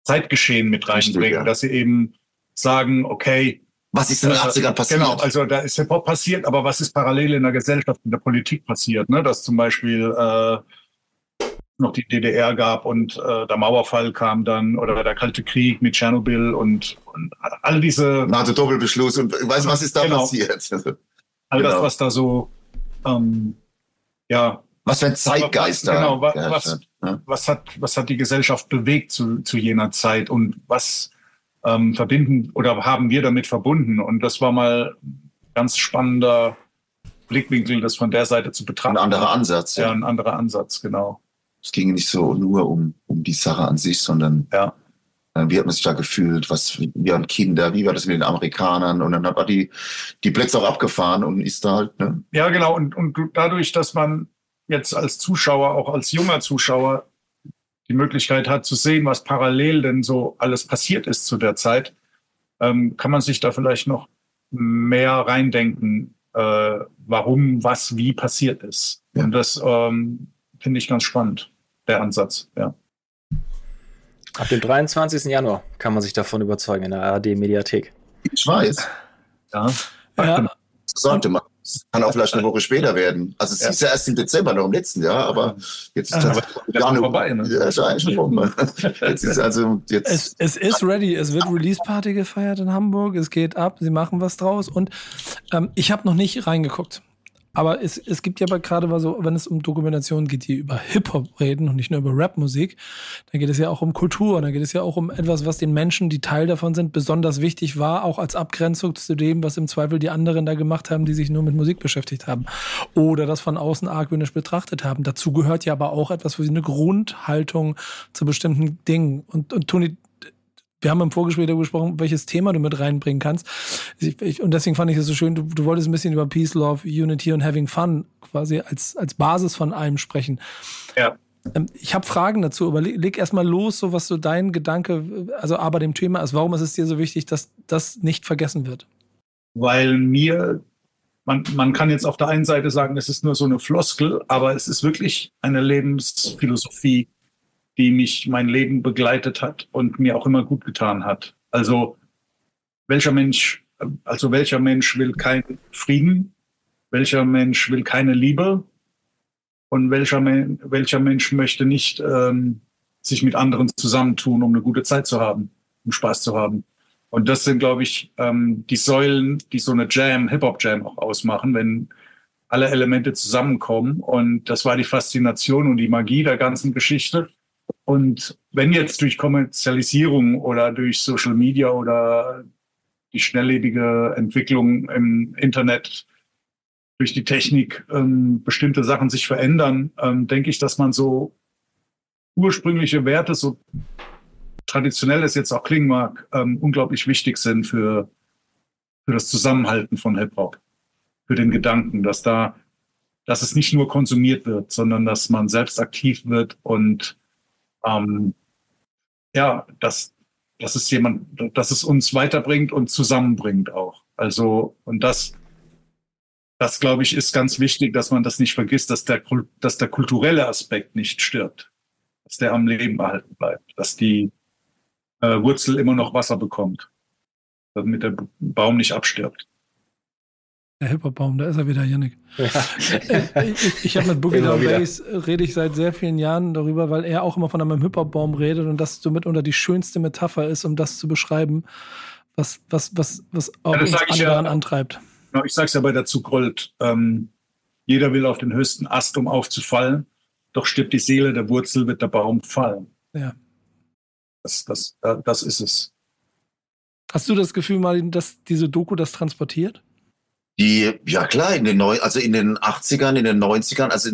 Zeitgeschehen mit reinbringen, ja. dass sie eben sagen, okay. Was ist in den 80ern äh, passiert? Genau, also da ist Hip-Hop passiert, aber was ist parallel in der Gesellschaft, in der Politik passiert? Ne? Dass zum Beispiel äh, noch die DDR gab und äh, der Mauerfall kam dann oder der Kalte Krieg mit Tschernobyl und, und all diese. NATO-Doppelbeschluss und weißt was ist da genau. passiert? [LAUGHS] all genau. das, was da so, ähm, ja. Was für ein Zeitgeist was, da. Genau, was, was, ja. was, hat, was hat die Gesellschaft bewegt zu, zu jener Zeit und was ähm, verbinden oder haben wir damit verbunden. Und das war mal ganz spannender Blickwinkel, das von der Seite zu betrachten. Ein anderer Ansatz. Ja, ja ein anderer Ansatz, genau. Es ging nicht so nur um, um die Sache an sich, sondern ja. Äh, wie hat man sich da gefühlt? Was, wir waren Kinder, wie war das mit den Amerikanern? Und dann war die, die Plätze auch abgefahren und ist da halt, ne? Ja, genau. Und, und dadurch, dass man jetzt als Zuschauer, auch als junger Zuschauer, die Möglichkeit hat zu sehen, was parallel denn so alles passiert ist zu der Zeit, ähm, kann man sich da vielleicht noch mehr reindenken, äh, warum, was, wie passiert ist. Ja. Und das ähm, finde ich ganz spannend, der Ansatz, ja. Ab dem 23. Januar kann man sich davon überzeugen in der ARD-Mediathek. Ich weiß. Ja. ja. Sollte man. Kann auch vielleicht eine Woche später werden. Also es ja. ist ja erst im Dezember noch im letzten Jahr, aber jetzt ist das ja, vorbei. Ne? Ja, ist eigentlich vorbei. [LAUGHS] jetzt ist also jetzt es, es ist ready. Es wird Release-Party gefeiert in Hamburg. Es geht ab. Sie machen was draus. Und ähm, ich habe noch nicht reingeguckt. Aber es, es gibt ja aber gerade mal so, wenn es um Dokumentationen geht, die über Hip-Hop reden und nicht nur über Rap-Musik, dann geht es ja auch um Kultur, dann geht es ja auch um etwas, was den Menschen, die Teil davon sind, besonders wichtig war, auch als Abgrenzung zu dem, was im Zweifel die anderen da gemacht haben, die sich nur mit Musik beschäftigt haben. Oder das von außen argwöhnisch betrachtet haben. Dazu gehört ja aber auch etwas, wo sie eine Grundhaltung zu bestimmten Dingen. Und, und Toni, wir haben im Vorgespräch darüber gesprochen, welches Thema du mit reinbringen kannst. Ich, ich, und deswegen fand ich es so schön, du, du, wolltest ein bisschen über Peace, Love, Unity und Having Fun quasi als, als Basis von allem sprechen. Ja. Ähm, ich habe Fragen dazu, aber leg, leg erstmal los, so was so dein Gedanke, also aber dem Thema ist, warum ist es dir so wichtig, dass das nicht vergessen wird? Weil mir, man, man kann jetzt auf der einen Seite sagen, es ist nur so eine Floskel, aber es ist wirklich eine Lebensphilosophie, die mich mein Leben begleitet hat und mir auch immer gut getan hat. Also welcher Mensch, also welcher Mensch will keinen Frieden? Welcher Mensch will keine Liebe? Und welcher, welcher Mensch möchte nicht ähm, sich mit anderen zusammentun, um eine gute Zeit zu haben, um Spaß zu haben? Und das sind, glaube ich, ähm, die Säulen, die so eine Jam, Hip-Hop-Jam auch ausmachen, wenn alle Elemente zusammenkommen. Und das war die Faszination und die Magie der ganzen Geschichte. Und wenn jetzt durch Kommerzialisierung oder durch Social Media oder die schnelllebige Entwicklung im Internet durch die Technik ähm, bestimmte Sachen sich verändern, ähm, denke ich, dass man so ursprüngliche Werte, so traditionell es jetzt auch klingen mag, ähm, unglaublich wichtig sind für, für das Zusammenhalten von Hip-Hop, für den Gedanken, dass da, dass es nicht nur konsumiert wird, sondern dass man selbst aktiv wird und ähm, ja, dass, dass es jemand, dass es uns weiterbringt und zusammenbringt auch. Also, und das, das glaube ich, ist ganz wichtig, dass man das nicht vergisst, dass der, dass der kulturelle Aspekt nicht stirbt, dass der am Leben erhalten bleibt, dass die äh, Wurzel immer noch Wasser bekommt, damit der Baum nicht abstirbt. Der Hip-Hop-Baum, da ist er wieder, Yannick. [LAUGHS] Ja. Äh, ich, ich habe mit Boogie Down Bass rede ich seit sehr vielen Jahren darüber, weil er auch immer von einem Hip-Hop-Baum redet und das somit unter die schönste Metapher ist, um das zu beschreiben, was, was, was, was auch ja, uns anderen ja, antreibt. Ich sage es ja bei der Zugrold. Ähm, jeder will auf den höchsten Ast, um aufzufallen, doch stirbt die Seele der Wurzel, wird der Baum fallen. Ja. Das, das, das ist es. Hast du das Gefühl, Martin, dass diese Doku das transportiert? Die, ja klar, in den neu, also in den 80ern, in den 90ern, also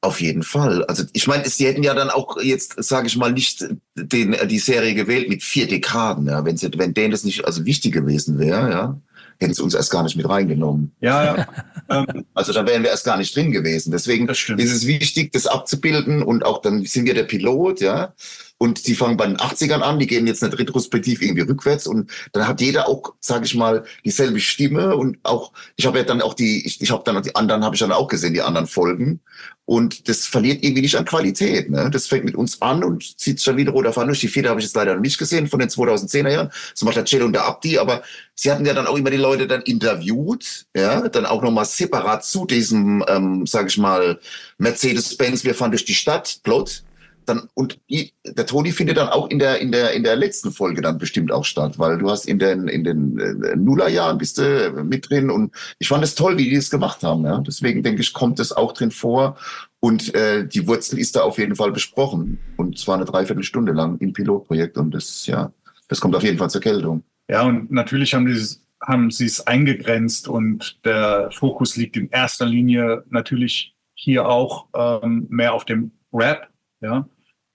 auf jeden Fall. Also ich meine, sie hätten ja dann auch jetzt, sage ich mal, nicht den, die Serie gewählt mit vier Dekaden, ja, wenn sie, wenn denen das nicht also wichtig gewesen wäre, ja, hätten sie uns erst gar nicht mit reingenommen. Ja, ja. [LAUGHS] Ähm, also da wären wir erst gar nicht drin gewesen. Deswegen ist es wichtig, das abzubilden und auch dann sind wir der Pilot, ja. Und die fangen bei den 80ern an, die gehen jetzt nicht retrospektiv irgendwie rückwärts und dann hat jeder auch, sage ich mal, dieselbe Stimme und auch, ich habe ja dann auch die, ich, ich habe dann die anderen, habe ich dann auch gesehen, die anderen Folgen und das verliert irgendwie nicht an Qualität. Ne? Das fängt mit uns an und zieht schon wieder runter durch. Die Feder habe ich jetzt leider noch nicht gesehen von den 2010er Jahren. Das macht der Cello und der Abdi, aber sie hatten ja dann auch immer die Leute dann interviewt, ja, dann auch nochmal separat zu diesem, ähm, sage ich mal, Mercedes-Benz, wir fahren durch die Stadt, Plot, dann und die, der Toni findet dann auch in der in der in der letzten Folge dann bestimmt auch statt, weil du hast in den in den äh, Nullerjahren bist du mit drin und ich fand es toll, wie die es gemacht haben. Ja? Deswegen denke ich, kommt es auch drin vor und äh, die Wurzel ist da auf jeden Fall besprochen und zwar eine Dreiviertelstunde lang im Pilotprojekt und das ja, das kommt auf jeden Fall zur Geltung. Ja und natürlich haben die haben sie es eingegrenzt und der Fokus liegt in erster Linie natürlich hier auch ähm, mehr auf dem Rap, ja,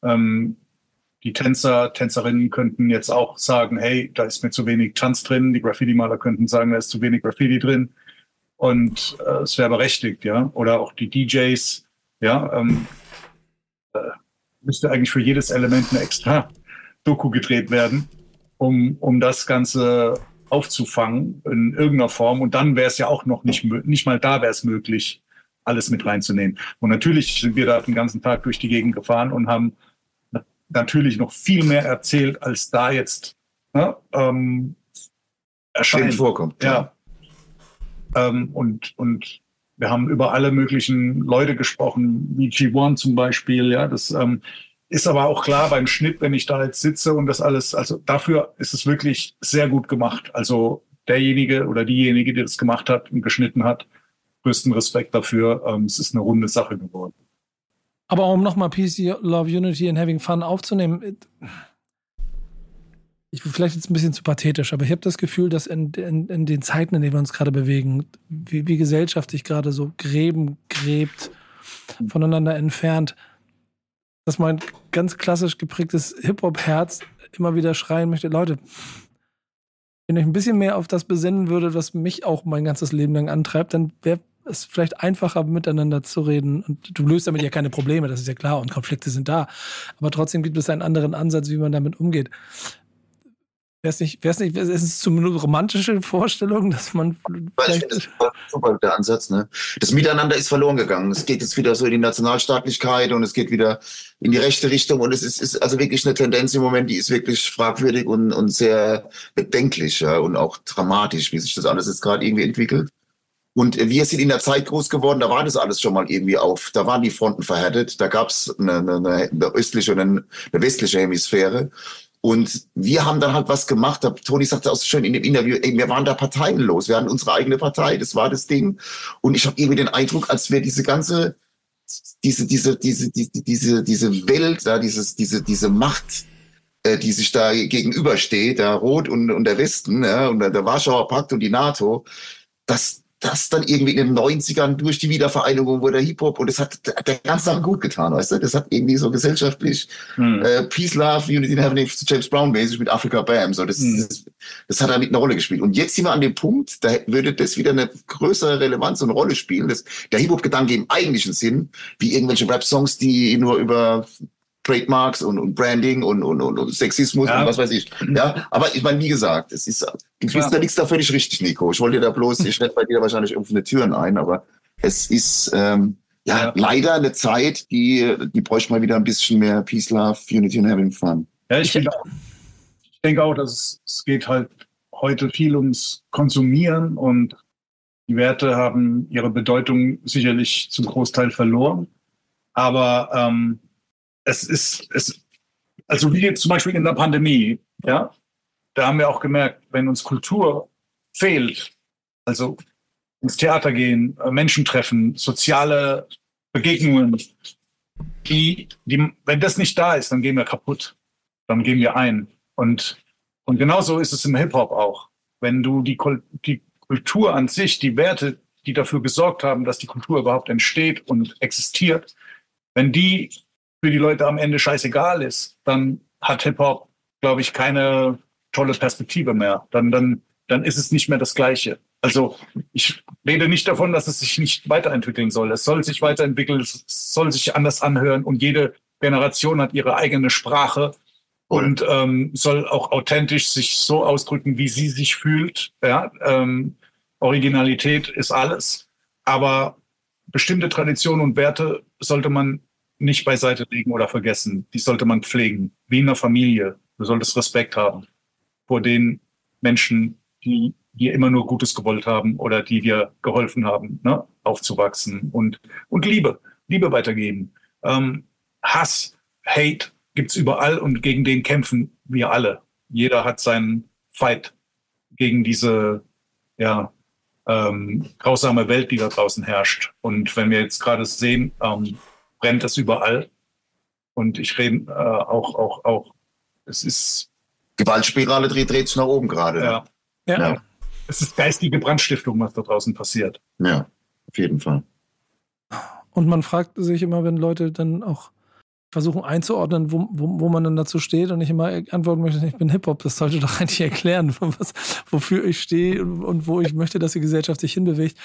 ähm, die Tänzer, Tänzerinnen könnten jetzt auch sagen, hey, da ist mir zu wenig Tanz drin. Die Graffiti-Maler könnten sagen, da ist zu wenig Graffiti drin. Und äh, es wäre berechtigt, ja. Oder auch die DJs, ja. Ähm, äh, müsste eigentlich für jedes Element eine extra Doku gedreht werden, um, um das Ganze aufzufangen in irgendeiner Form. Und dann wäre es ja auch noch nicht, nicht mal da wäre es möglich, alles mit reinzunehmen. Und natürlich sind wir da den ganzen Tag durch die Gegend gefahren und haben natürlich noch viel mehr erzählt, als da jetzt ne, ähm, erscheint. vorkommt. Ja. Ähm, und, und wir haben über alle möglichen Leute gesprochen, wie G1 zum Beispiel. Ja, das ähm, ist aber auch klar beim Schnitt, wenn ich da jetzt sitze und das alles, also dafür ist es wirklich sehr gut gemacht. Also derjenige oder diejenige, die das gemacht hat und geschnitten hat, größten Respekt dafür. Ähm, es ist eine runde Sache geworden. Aber um nochmal Peace, Love, Unity and Having Fun aufzunehmen, ich bin vielleicht jetzt ein bisschen zu pathetisch, aber ich habe das Gefühl, dass in, in, in, den Zeiten, in denen wir uns gerade bewegen, wie, wie Gesellschaft sich gerade so gräben, gräbt, voneinander entfernt, dass mein ganz klassisch geprägtes Hip-Hop-Herz immer wieder schreien möchte, Leute, wenn ich ein bisschen mehr auf das besinnen würde, was mich auch mein ganzes Leben lang antreibt, dann wäre es vielleicht einfacher, miteinander zu reden. Und du löst damit ja keine Probleme, das ist ja klar, und Konflikte sind da. Aber trotzdem gibt es einen anderen Ansatz, wie man damit umgeht. Wäre es nicht, wär's nicht, ist es zumindest romantische Vorstellung, dass man. Ich finde das super, der Ansatz, ne? Das Miteinander ist verloren gegangen. Es geht jetzt wieder so in die Nationalstaatlichkeit und es geht wieder in die rechte Richtung und es ist, ist also wirklich eine Tendenz im Moment, die ist wirklich fragwürdig und, und sehr bedenklich ja, und auch dramatisch, wie sich das alles jetzt gerade irgendwie entwickelt. Und wir sind in der Zeit groß geworden, da war das alles schon mal irgendwie auf. Da waren die Fronten verhärtet, da gab es eine, eine, eine östliche und eine, eine westliche Hemisphäre. Und wir haben dann halt was gemacht. Toni sagte auch so schön in dem Interview, ey, wir waren da parteienlos. Wir hatten unsere eigene Partei, das war das Ding. Und ich habe irgendwie den Eindruck, als wäre diese ganze, diese, diese, diese, diese, diese, Welt, da, dieses, diese, diese Macht, äh, die sich da gegenübersteht, der Rot und, und der Westen, ja, und der Warschauer Pakt und die NATO, das, das dann irgendwie in den 90ern durch die Wiedervereinigung wurde Hip-Hop und das hat der ganze Sache gut getan, weißt du? Das hat irgendwie so gesellschaftlich hm. äh, Peace, Love, Unity in Heaven, James Brown mäßig mit Africa Bam. So, das, hm. das, das, hat damit eine Rolle gespielt. Und jetzt sind wir an dem Punkt, da würde das wieder eine größere Relevanz und Rolle spielen. Das, der Hip-Hop-Gedanke im eigentlichen Sinn, wie irgendwelche Rap-Songs, die nur über Trademarks und, und Branding und, und, und, Sexismus ja. und was weiß ich. Ja, aber ich meine, wie gesagt, es ist, du bist ja. da nichts da völlig richtig, Nico. Ich wollte da bloß, ich [LAUGHS] werde bei dir wahrscheinlich offene Türen ein, aber es ist ähm, ja, ja, leider eine Zeit, die, die bräuchte mal wieder ein bisschen mehr Peace, Love, Unity and Having Fun. Ja, ich, denke auch, ich denke auch, dass es, es geht halt heute viel ums Konsumieren und die Werte haben ihre Bedeutung sicherlich zum Großteil verloren. Aber ähm, es ist, es, also wie jetzt zum Beispiel in der Pandemie, ja, da haben wir auch gemerkt, wenn uns Kultur fehlt, also ins Theater gehen, äh, Menschen treffen, soziale Begegnungen, die, die, wenn das nicht da ist, dann gehen wir kaputt, dann gehen wir ein. Und, und genauso ist es im Hip-Hop auch. Wenn du die, die Kultur an sich, die Werte, die dafür gesorgt haben, dass die Kultur überhaupt entsteht und existiert, wenn die für die Leute am Ende scheißegal ist, dann hat Hip-Hop, glaube ich, keine tolle Perspektive mehr. Dann, dann, dann ist es nicht mehr das Gleiche. Also ich rede nicht davon, dass es sich nicht weiterentwickeln soll. Es soll sich weiterentwickeln, es soll sich anders anhören und jede Generation hat ihre eigene Sprache und ähm, soll auch authentisch sich so ausdrücken, wie sie sich fühlt. Ja, ähm, Originalität ist alles, aber bestimmte Traditionen und Werte sollte man nicht beiseite legen oder vergessen. Die sollte man pflegen, wie in einer Familie. Du solltest Respekt haben vor den Menschen, die dir immer nur Gutes gewollt haben oder die dir geholfen haben, ne, aufzuwachsen und, und Liebe, Liebe weitergeben. Ähm, Hass, Hate gibt's überall und gegen den kämpfen wir alle. Jeder hat seinen Fight gegen diese, ja, ähm, grausame Welt, die da draußen herrscht. Und wenn wir jetzt gerade sehen, ähm, brennt das überall. Und ich rede äh, auch, auch, auch, es ist. Gewaltspirale dreht, dreht sich nach oben gerade. Ja. Ja. ja. Es ist geistige Brandstiftung, was da draußen passiert. Ja, auf jeden Fall. Und man fragt sich immer, wenn Leute dann auch versuchen einzuordnen, wo, wo, wo man dann dazu steht und ich immer antworten möchte, ich bin Hip-Hop, das sollte doch eigentlich erklären, was, wofür ich stehe und wo ich möchte, dass die Gesellschaft sich hinbewegt.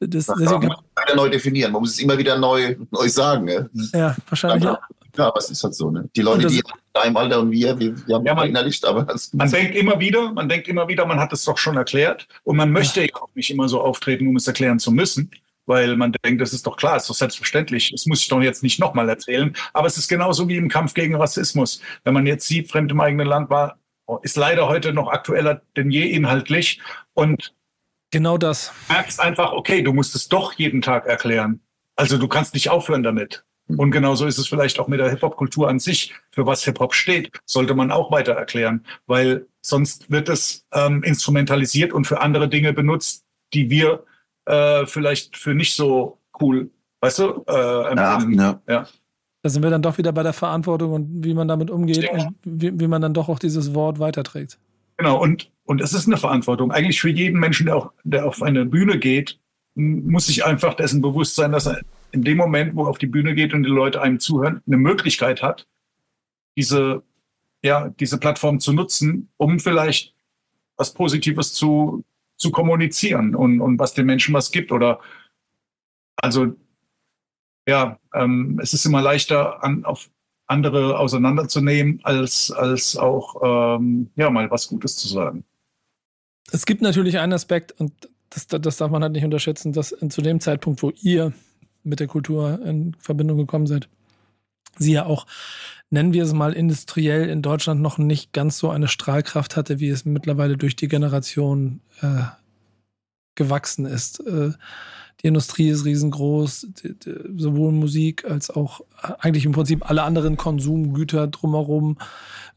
Das, das deswegen, man muss wieder neu definieren, man muss es immer wieder neu, neu sagen. Ne? Ja, wahrscheinlich. Ja, ja, aber es ist halt so. Ne? Die Leute, die in deinem Alter und wir, wir, wir haben ja, man, innerlich, aber man denkt immer wieder, man denkt immer wieder, man hat es doch schon erklärt und man möchte ja auch nicht immer so auftreten, um es erklären zu müssen weil man denkt, das ist doch klar, ist doch selbstverständlich. Das muss ich doch jetzt nicht nochmal erzählen. Aber es ist genauso wie im Kampf gegen Rassismus. Wenn man jetzt sieht, Fremd im eigenen Land war, ist leider heute noch aktueller denn je inhaltlich. Und genau das. merkst einfach, okay, du musst es doch jeden Tag erklären. Also du kannst nicht aufhören damit. Und genauso ist es vielleicht auch mit der Hip-Hop-Kultur an sich. Für was Hip-Hop steht, sollte man auch weiter erklären, weil sonst wird es ähm, instrumentalisiert und für andere Dinge benutzt, die wir äh, vielleicht für nicht so cool, weißt du? Äh, ja, ja. ja. Da sind wir dann doch wieder bei der Verantwortung und wie man damit umgeht und wie, wie, man dann doch auch dieses Wort weiterträgt. Genau, und, und es ist eine Verantwortung. Eigentlich für jeden Menschen, der, auch, der auf eine Bühne geht, muss sich einfach dessen bewusst sein, dass er in dem Moment, wo er auf die Bühne geht und die Leute einem zuhören, eine Möglichkeit hat, diese, ja, diese Plattform zu nutzen, um vielleicht was Positives zu, zu kommunizieren und, und was den Menschen was gibt. Oder also ja, ähm, es ist immer leichter, an, auf andere auseinanderzunehmen, als, als auch ähm, ja, mal was Gutes zu sagen. Es gibt natürlich einen Aspekt, und das, das darf man halt nicht unterschätzen, dass zu dem Zeitpunkt, wo ihr mit der Kultur in Verbindung gekommen seid, sie ja auch, nennen wir es mal industriell, in Deutschland noch nicht ganz so eine Strahlkraft hatte, wie es mittlerweile durch die Generation äh, gewachsen ist. Äh, die Industrie ist riesengroß, die, die, sowohl Musik als auch eigentlich im Prinzip alle anderen Konsumgüter drumherum.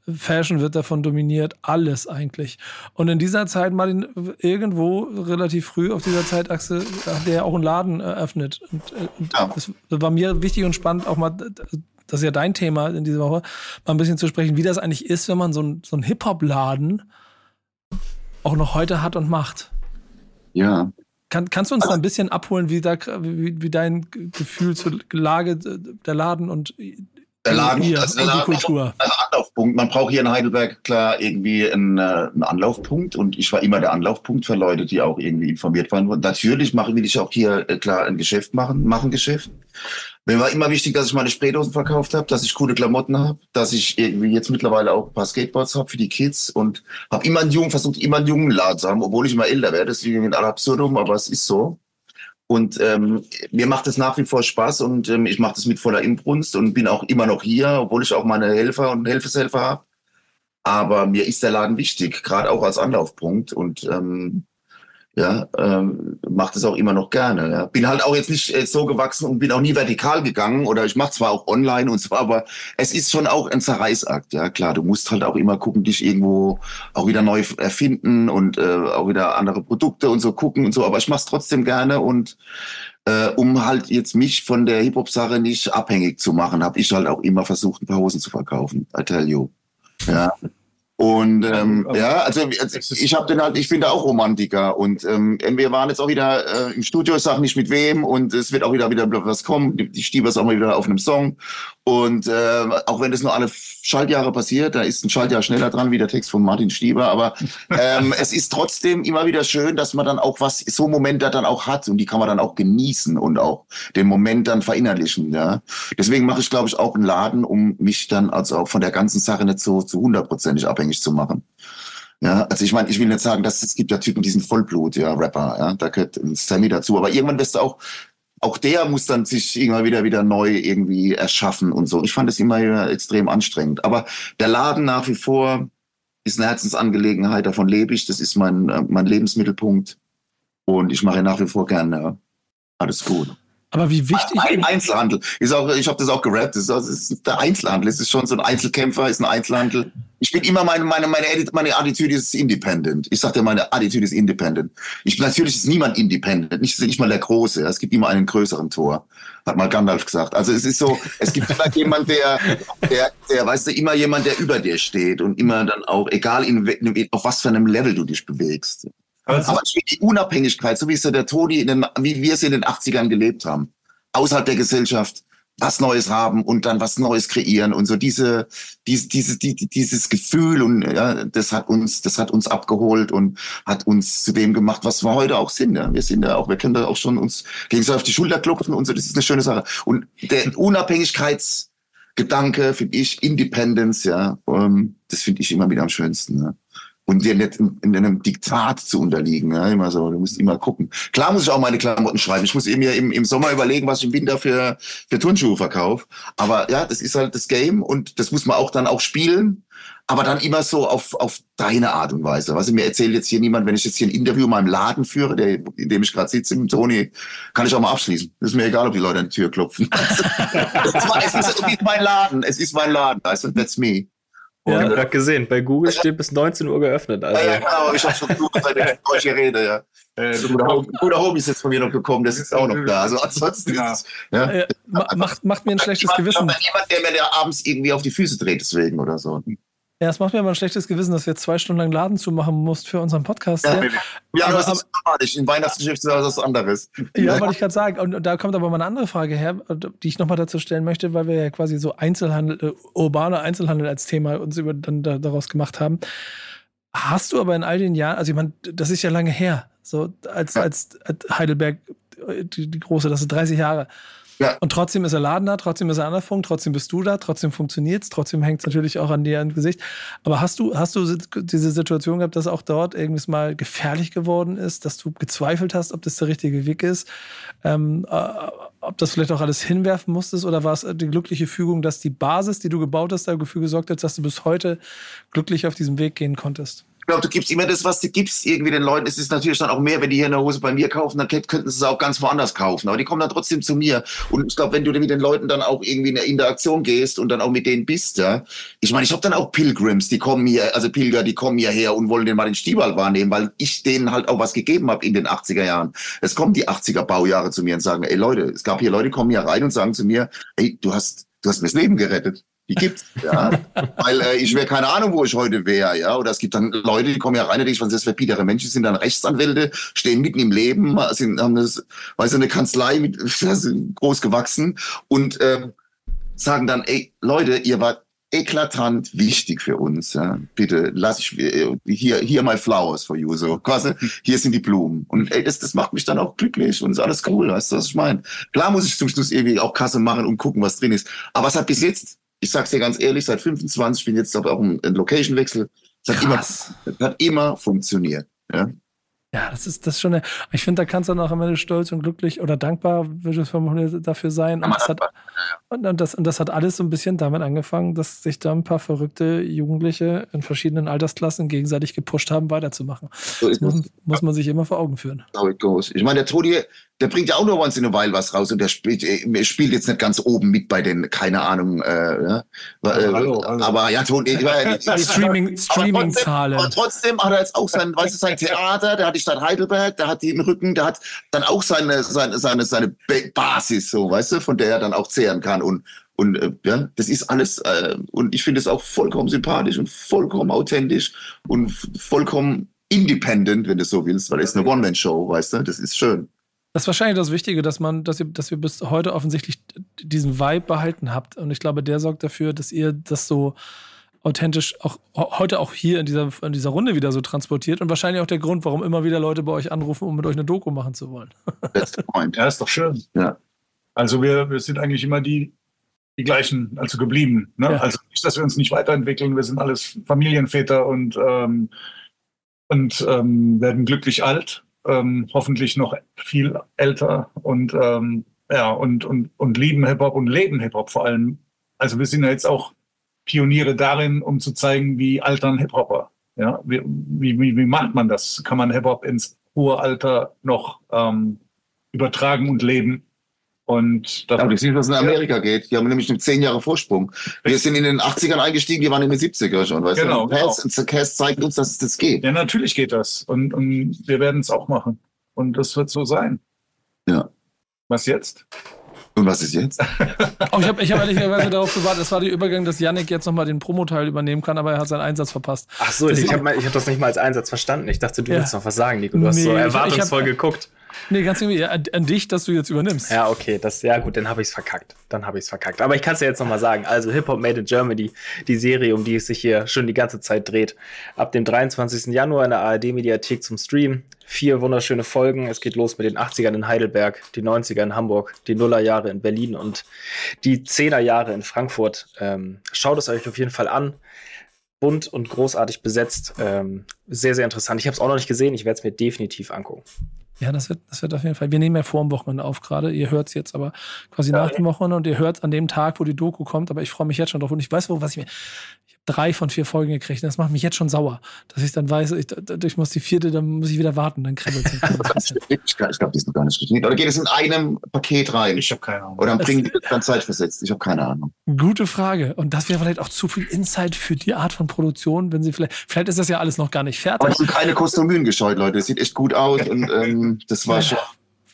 Fashion wird davon dominiert, alles eigentlich. Und in dieser Zeit, Martin, irgendwo relativ früh auf dieser Zeitachse, hat er auch einen Laden eröffnet. Und, äh, und ja. das war mir wichtig und spannend, auch mal, das ist ja dein Thema in dieser Woche, mal ein bisschen zu sprechen, wie das eigentlich ist, wenn man so, ein, so einen Hip-Hop-Laden auch noch heute hat und macht. Ja, kann, kannst du uns da ein bisschen abholen, wie, da, wie, wie dein Gefühl zur Lage der Laden und der Laden, hier, also der Laden die Kultur. Ein Anlaufpunkt. Man braucht hier in Heidelberg klar irgendwie einen, äh, einen, Anlaufpunkt und ich war immer der Anlaufpunkt für Leute, die auch irgendwie informiert waren. natürlich mache, will ich auch hier äh, klar ein Geschäft machen, machen Geschäft. Mir war immer wichtig, dass ich meine Spraydosen verkauft habe, dass ich coole Klamotten habe, dass ich irgendwie jetzt mittlerweile auch ein paar Skateboards habe für die Kids und habe immer einen jungen, versucht immer einen jungen Laden zu haben, obwohl ich immer älter werde. Das ist irgendwie ein absurdum, aber es ist so. Und ähm, mir macht es nach wie vor Spaß und ähm, ich mache das mit voller Inbrunst und bin auch immer noch hier, obwohl ich auch meine Helfer und Helfeshelfer habe. Aber mir ist der Laden wichtig, gerade auch als Anlaufpunkt. Und ähm, ja, ähm, macht es auch immer noch gerne. Ja. Bin halt auch jetzt nicht äh, so gewachsen und bin auch nie vertikal gegangen oder ich mache zwar auch online und so, aber es ist schon auch ein Zerreißakt. Ja, klar, du musst halt auch immer gucken, dich irgendwo auch wieder neu erfinden und äh, auch wieder andere Produkte und so gucken und so. Aber ich mache es trotzdem gerne und äh, um halt jetzt mich von der Hip-Hop-Sache nicht abhängig zu machen, habe ich halt auch immer versucht, ein paar Hosen zu verkaufen. I tell you. Ja. Und ähm, ja, also, also ich habe den halt, ich bin da auch Romantiker und ähm, wir waren jetzt auch wieder äh, im Studio, ich sage nicht mit wem und es wird auch wieder wieder was kommen. Die, die Stieber ist auch mal wieder auf einem Song und äh, auch wenn das nur alle Schaltjahre passiert, da ist ein Schaltjahr schneller dran wie der Text von Martin Stieber, aber ähm, [LAUGHS] es ist trotzdem immer wieder schön, dass man dann auch was, so Momente dann auch hat und die kann man dann auch genießen und auch den Moment dann verinnerlichen. Ja. Deswegen mache ich, glaube ich, auch einen Laden, um mich dann also auch von der ganzen Sache nicht so zu hundertprozentig abhängig zu machen. Ja, also ich meine, ich will nicht sagen, dass es gibt ja Typen, die sind Vollblut, ja, Rapper, ja, da gehört Sammy dazu, aber irgendwann wirst du auch auch der muss dann sich immer wieder wieder neu irgendwie erschaffen und so. Ich fand es immer extrem anstrengend. Aber der Laden nach wie vor ist eine Herzensangelegenheit, davon lebe ich. Das ist mein, äh, mein Lebensmittelpunkt. Und ich mache nach wie vor gerne alles gut. Aber wie wichtig. Ein Einzelhandel. Ist auch, ich habe das auch gerappt. Das ist, der Einzelhandel. Es ist schon so ein Einzelkämpfer, ist ein Einzelhandel. Ich bin immer meine, meine, meine, meine Attitüde ist independent. Ich sagte, meine Attitüde ist independent. Ich, natürlich ist niemand independent. Nicht, nicht mal der Große. Es gibt immer einen größeren Tor. Hat mal Gandalf gesagt. Also es ist so, es gibt immer [LAUGHS] jemand, der, der, der, weißt du, immer jemand, der über dir steht und immer dann auch, egal in, auf was für einem Level du dich bewegst. Also, Aber die Unabhängigkeit, so wie es ja der Toni, in den, wie wir es in den 80ern gelebt haben, außerhalb der Gesellschaft, was Neues haben und dann was Neues kreieren und so diese, diese, diese, die, dieses Gefühl und ja, das hat uns, das hat uns abgeholt und hat uns zu dem gemacht, was wir heute auch sind. Ja. Wir sind ja auch, wir können da auch schon uns gegenseitig auf die Schulter klopfen und so. Das ist eine schöne Sache. Und der [LAUGHS] Unabhängigkeitsgedanke finde ich Independence, ja, ähm, das finde ich immer wieder am schönsten. Ja und dir nicht in, in, einem Diktat zu unterliegen. Ja, immer so, du musst immer gucken. Klar muss ich auch meine Klamotten schreiben. Ich muss mir im, im Sommer überlegen, was ich im Winter für, für Turnschuhe verkaufe. Aber ja, das ist halt das Game und das muss man auch dann auch spielen. Aber dann immer so auf, auf deine Art und Weise. Was mir erzählt jetzt hier niemand, wenn ich jetzt hier ein Interview in meinem Laden führe, der, in dem ich gerade sitze, mit Toni, kann ich auch mal abschließen. Das ist mir egal, ob die Leute an die Tür klopfen. [LAUGHS] es ist mein Laden. Es ist mein Laden. Also, that's me. Ja, ich habe gerade gesehen, bei Google steht bis 19 Uhr geöffnet. Also. Ja, ja genau, ich habe schon gesucht, seit ich euch hier rede, ja. Äh, ein guter Hobby ist jetzt von mir noch gekommen, der ist auch noch da. Also ansonsten ja. Ist, ja. Äh, macht, macht mir ein schlechtes ich Gewissen. Ich jemand, der mir abends irgendwie auf die Füße dreht, deswegen oder so. Ja, es macht mir aber ein schlechtes Gewissen, dass wir zwei Stunden lang Laden zumachen musst für unseren Podcast. Ja, ja. ja aber, das ist automatisch. Im Weihnachtsgeschäft ist das was anderes. Ja, wollte ich gerade sagen. Und da kommt aber mal eine andere Frage her, die ich nochmal dazu stellen möchte, weil wir ja quasi so Einzelhandel, äh, urbaner Einzelhandel als Thema uns über, dann da, daraus gemacht haben. Hast du aber in all den Jahren, also ich meine, das ist ja lange her, so als, als, als Heidelberg, äh, die, die große, das sind 30 Jahre. Ja. Und trotzdem ist der Laden da, trotzdem ist er Anfang, trotzdem bist du da, trotzdem funktioniert es, trotzdem hängt es natürlich auch an dir im Gesicht. Aber hast du, hast du diese Situation gehabt, dass auch dort irgendwas mal gefährlich geworden ist, dass du gezweifelt hast, ob das der richtige Weg ist, ähm, äh, ob das vielleicht auch alles hinwerfen musstest oder war es die glückliche Fügung, dass die Basis, die du gebaut hast, dafür gesorgt hat, dass du bis heute glücklich auf diesem Weg gehen konntest? Ich glaube, du gibst immer das, was du gibst, irgendwie den Leuten. Es ist natürlich dann auch mehr, wenn die hier eine Hose bei mir kaufen, dann könnten sie es auch ganz woanders kaufen. Aber die kommen dann trotzdem zu mir. Und ich glaube, wenn du mit den Leuten dann auch irgendwie in eine Interaktion gehst und dann auch mit denen bist, ja. Ich meine, ich habe dann auch Pilgrims, die kommen hier, also Pilger, die kommen hierher und wollen den mal den Stiebel wahrnehmen, weil ich denen halt auch was gegeben habe in den 80er Jahren. Es kommen die 80er Baujahre zu mir und sagen, ey Leute, es gab hier Leute, die kommen hier rein und sagen zu mir, ey, du hast, du hast mir das Leben gerettet. Die gibt's, ja. [LAUGHS] Weil äh, ich wäre keine Ahnung, wo ich heute wäre, ja. Oder es gibt dann Leute, die kommen ja rein und denken, was ist das für biedere Menschen, sind dann Rechtsanwälte, stehen mitten im Leben, sind, haben das, weißt du, eine Kanzlei mit, [LAUGHS] sind groß gewachsen und ähm, sagen dann, ey, Leute, ihr wart eklatant wichtig für uns. Ja. Bitte lass ich äh, hier hier my flowers for you so quasi hier sind die Blumen und ey, das das macht mich dann auch glücklich und ist alles cool, weißt du, was ich meine? Klar muss ich zum Schluss irgendwie auch Kasse machen und gucken, was drin ist, aber es hat bis jetzt ich sag's dir ganz ehrlich, seit 25, ich bin jetzt auch ein Location-Wechsel, es hat immer, hat immer funktioniert. Ja? Ja, das ist das ist schon. Eine, ich finde, da kannst du dann auch am Ende stolz und glücklich oder dankbar würde dafür sein. Und das, hat, und, das, und das hat alles so ein bisschen damit angefangen, dass sich da ein paar verrückte Jugendliche in verschiedenen Altersklassen gegenseitig gepusht haben, weiterzumachen. So das muss, muss, man sich immer vor Augen führen. So it goes. Ich meine, der Todi, der bringt ja auch nur once in a while was raus und der spielt, äh, spielt jetzt nicht ganz oben mit bei den, keine Ahnung, äh, ja. Äh, hallo, hallo. aber ja, Toni, ich war ja Streaming, Streaming-Zahlen. Aber, trotzdem hat er jetzt auch sein, weißt du, sein Theater, der hat die Stadt Heidelberg, der hat die im Rücken, der hat dann auch seine, seine, seine, seine Basis, so, weißt du, von der er dann auch zehren kann und, und äh, ja, das ist alles, äh, und ich finde es auch vollkommen sympathisch und vollkommen authentisch und vollkommen independent, wenn du so willst, weil es ist eine One-Man-Show, weißt du, das ist schön. Das ist wahrscheinlich das Wichtige, dass man, dass ihr, dass ihr bis heute offensichtlich diesen Vibe behalten habt. Und ich glaube, der sorgt dafür, dass ihr das so authentisch auch heute auch hier in dieser, in dieser Runde wieder so transportiert und wahrscheinlich auch der Grund, warum immer wieder Leute bei euch anrufen, um mit euch eine Doku machen zu wollen. [LAUGHS] That's point. Ja, ist doch schön. Ja. Also wir, wir sind eigentlich immer die, die gleichen, also geblieben. Ne? Ja. Also nicht, dass wir uns nicht weiterentwickeln, wir sind alles Familienväter und, ähm, und ähm, werden glücklich alt ähm, hoffentlich noch viel älter und ähm, ja und, und, und lieben Hip-Hop und leben Hip-Hop vor allem. Also wir sind ja jetzt auch Pioniere darin, um zu zeigen, wie altern Hip-Hopper. Ja, wie, wie, wie macht man das? Kann man Hip-Hop ins hohe Alter noch ähm, übertragen und leben? Und das ja, du siehst, was in Amerika ja. geht. Die haben nämlich einen zehn Jahre Vorsprung. Wir sind in den 80ern eingestiegen, die waren in den 70er schon. Weißt genau, du? Cass, genau. Cass zeigt uns, dass es das geht. Ja, natürlich geht das. Und, und wir werden es auch machen. Und das wird so sein. Ja. Was jetzt? Und was ist jetzt? [LAUGHS] oh, ich habe ich hab ehrlicherweise darauf gewartet, es war der Übergang, dass Yannick jetzt nochmal den Promoteil übernehmen kann, aber er hat seinen Einsatz verpasst. Ach so, das ich habe hab das nicht mal als Einsatz verstanden. Ich dachte, du ja. willst noch was sagen, Nico. Du hast so erwartungsvoll ich hab, geguckt. Nee, ganz irgendwie an, an, dich, dass du jetzt übernimmst. Ja, okay, das, ja gut, dann habe ich es verkackt. Dann habe ich es verkackt. Aber ich kann es ja jetzt nochmal sagen. Also Hip Hop Made in Germany, die Serie, um die es sich hier schon die ganze Zeit dreht. Ab dem 23. Januar in der ARD-Mediathek zum Stream. Vier wunderschöne Folgen. Es geht los mit den 80ern in Heidelberg, die 90er in Hamburg, die Nullerjahre in Berlin und die 10er Jahre in Frankfurt. Ähm, schaut es euch auf jeden Fall an bunt und großartig besetzt. Ähm, sehr, sehr interessant. Ich habe es auch noch nicht gesehen. Ich werde es mir definitiv angucken. Ja, das wird, das wird auf jeden Fall. Wir nehmen ja vor dem Wochenende auf gerade. Ihr hört es jetzt aber quasi ja, nach dem Wochenende und ihr hört an dem Tag, wo die Doku kommt. Aber ich freue mich jetzt schon drauf. Und ich weiß, wo, was ich mir. Ich drei von vier Folgen gekriegt. Das macht mich jetzt schon sauer, dass ich dann weiß, ich, ich muss die vierte, dann muss ich wieder warten, dann kribbelt es [LAUGHS] Ich glaube, die sind gar nicht geschnitten. Oder geht es in einem Paket rein? Ich habe keine Ahnung. Oder bringen die das dann zeitversetzt? Ich habe keine Ahnung. Gute Frage. Und das wäre vielleicht auch zu viel Insight für die Art von Produktion, wenn sie vielleicht, vielleicht ist das ja alles noch gar nicht fertig. Aber es sind keine Kostümien gescheut, Leute. Es sieht echt gut aus [LAUGHS] und ähm, das war ja. schon.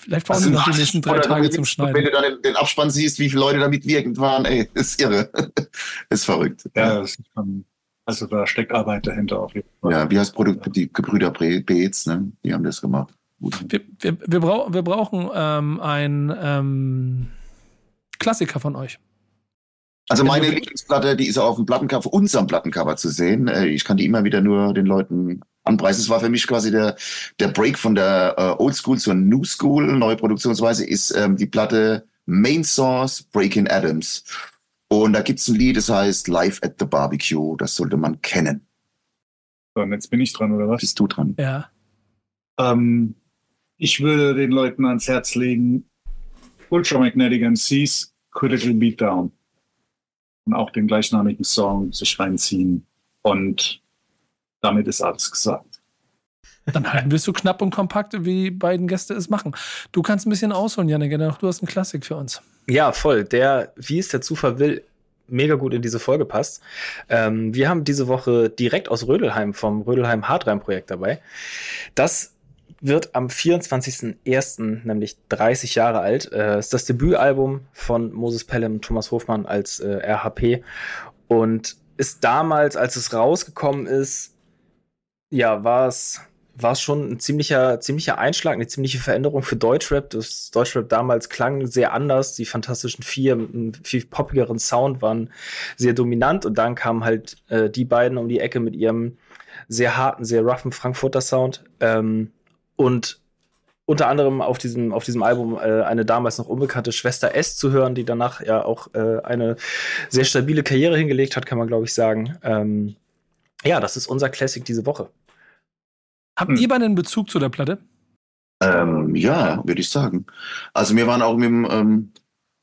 Vielleicht brauchen sie noch die nächsten drei Tage zum Schneiden. Wenn du dann den, Abspann siehst, wie viele Leute damit wirkend waren, ey, ist irre. [LAUGHS] ist verrückt. Ja, das ist schon, also da steckt Arbeit dahinter auf jeden Fall. Ja, wie heißt Produkt, die Gebrüder Beetz, ne? Die haben das gemacht. Wir, wir, wir, brauch, wir brauchen ähm, ein ähm, Klassiker von euch. Also meine Lieblingsplatte, die ist auf dem Plattencover, unserem Plattencover zu sehen. Äh, ich kann die immer wieder nur den Leuten anpreisen. Es war für mich quasi der, der Break von der äh, Old School zur New School. Neue Produktionsweise ist ähm, die Platte Main Source Breaking Adams. Und da gibt's ein Lied, das heißt Live at the Barbecue. Das sollte man kennen. So, und jetzt bin ich dran, oder was? Bist du dran? Ja. Ähm, ich würde den Leuten ans Herz legen, Ultramagnetic MCs, Critical Beatdown und auch den gleichnamigen Song sich reinziehen. Und damit ist alles gesagt. Dann halten wir es so knapp und kompakt, wie die beiden Gäste es machen. Du kannst ein bisschen ausholen, Janik, du hast einen Klassik für uns. Ja, voll. Der, wie es der Zufall will, mega gut in diese Folge passt. Ähm, wir haben diese Woche direkt aus Rödelheim vom Rödelheim Hardrein Projekt dabei. Das wird am 24.01., nämlich 30 Jahre alt. Äh, ist das Debütalbum von Moses Pelham und Thomas Hofmann als äh, RHP und ist damals, als es rausgekommen ist, ja, war es war schon ein ziemlicher, ziemlicher Einschlag, eine ziemliche Veränderung für Deutschrap. Das Deutschrap damals klang sehr anders. Die Fantastischen Vier mit einem viel poppigeren Sound waren sehr dominant und dann kamen halt äh, die beiden um die Ecke mit ihrem sehr harten, sehr roughen Frankfurter Sound. Ähm, und unter anderem auf diesem, auf diesem Album äh, eine damals noch unbekannte Schwester S zu hören, die danach ja auch äh, eine sehr stabile Karriere hingelegt hat, kann man glaube ich sagen. Ähm, ja, das ist unser Classic diese Woche. Habt ihr beide einen Bezug zu der Platte? Ähm, ja, würde ich sagen. Also wir waren auch mit dem ähm,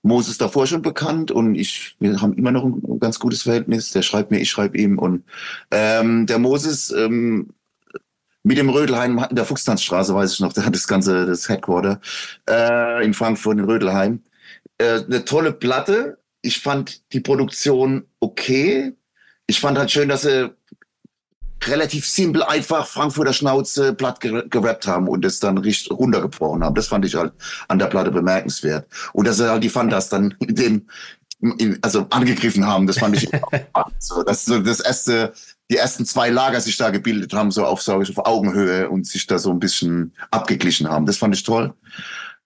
Moses davor schon bekannt und ich, wir haben immer noch ein, ganz gutes Verhältnis. Der schreibt mir, ich schreibe ihm und ähm, der Moses ähm, mit dem Rödelheim in der Fuchstanzstraße, weiß ich noch, der hat das ganze, das Headquarter äh, in Frankfurt, in Rödelheim. Äh, eine tolle Platte. Ich fand die Produktion okay. Ich fand halt schön, dass er relativ simpel, einfach Frankfurter Schnauze platt gerappt haben und es dann richtig runtergebrochen haben. Das fand ich halt an der Platte bemerkenswert. Und dass sie halt die Fantas dann in dem, in, also angegriffen haben, das fand ich [LAUGHS] so. Das so das erste, die ersten zwei Lager sich da gebildet haben, so auf, so auf Augenhöhe und sich da so ein bisschen abgeglichen haben. Das fand ich toll.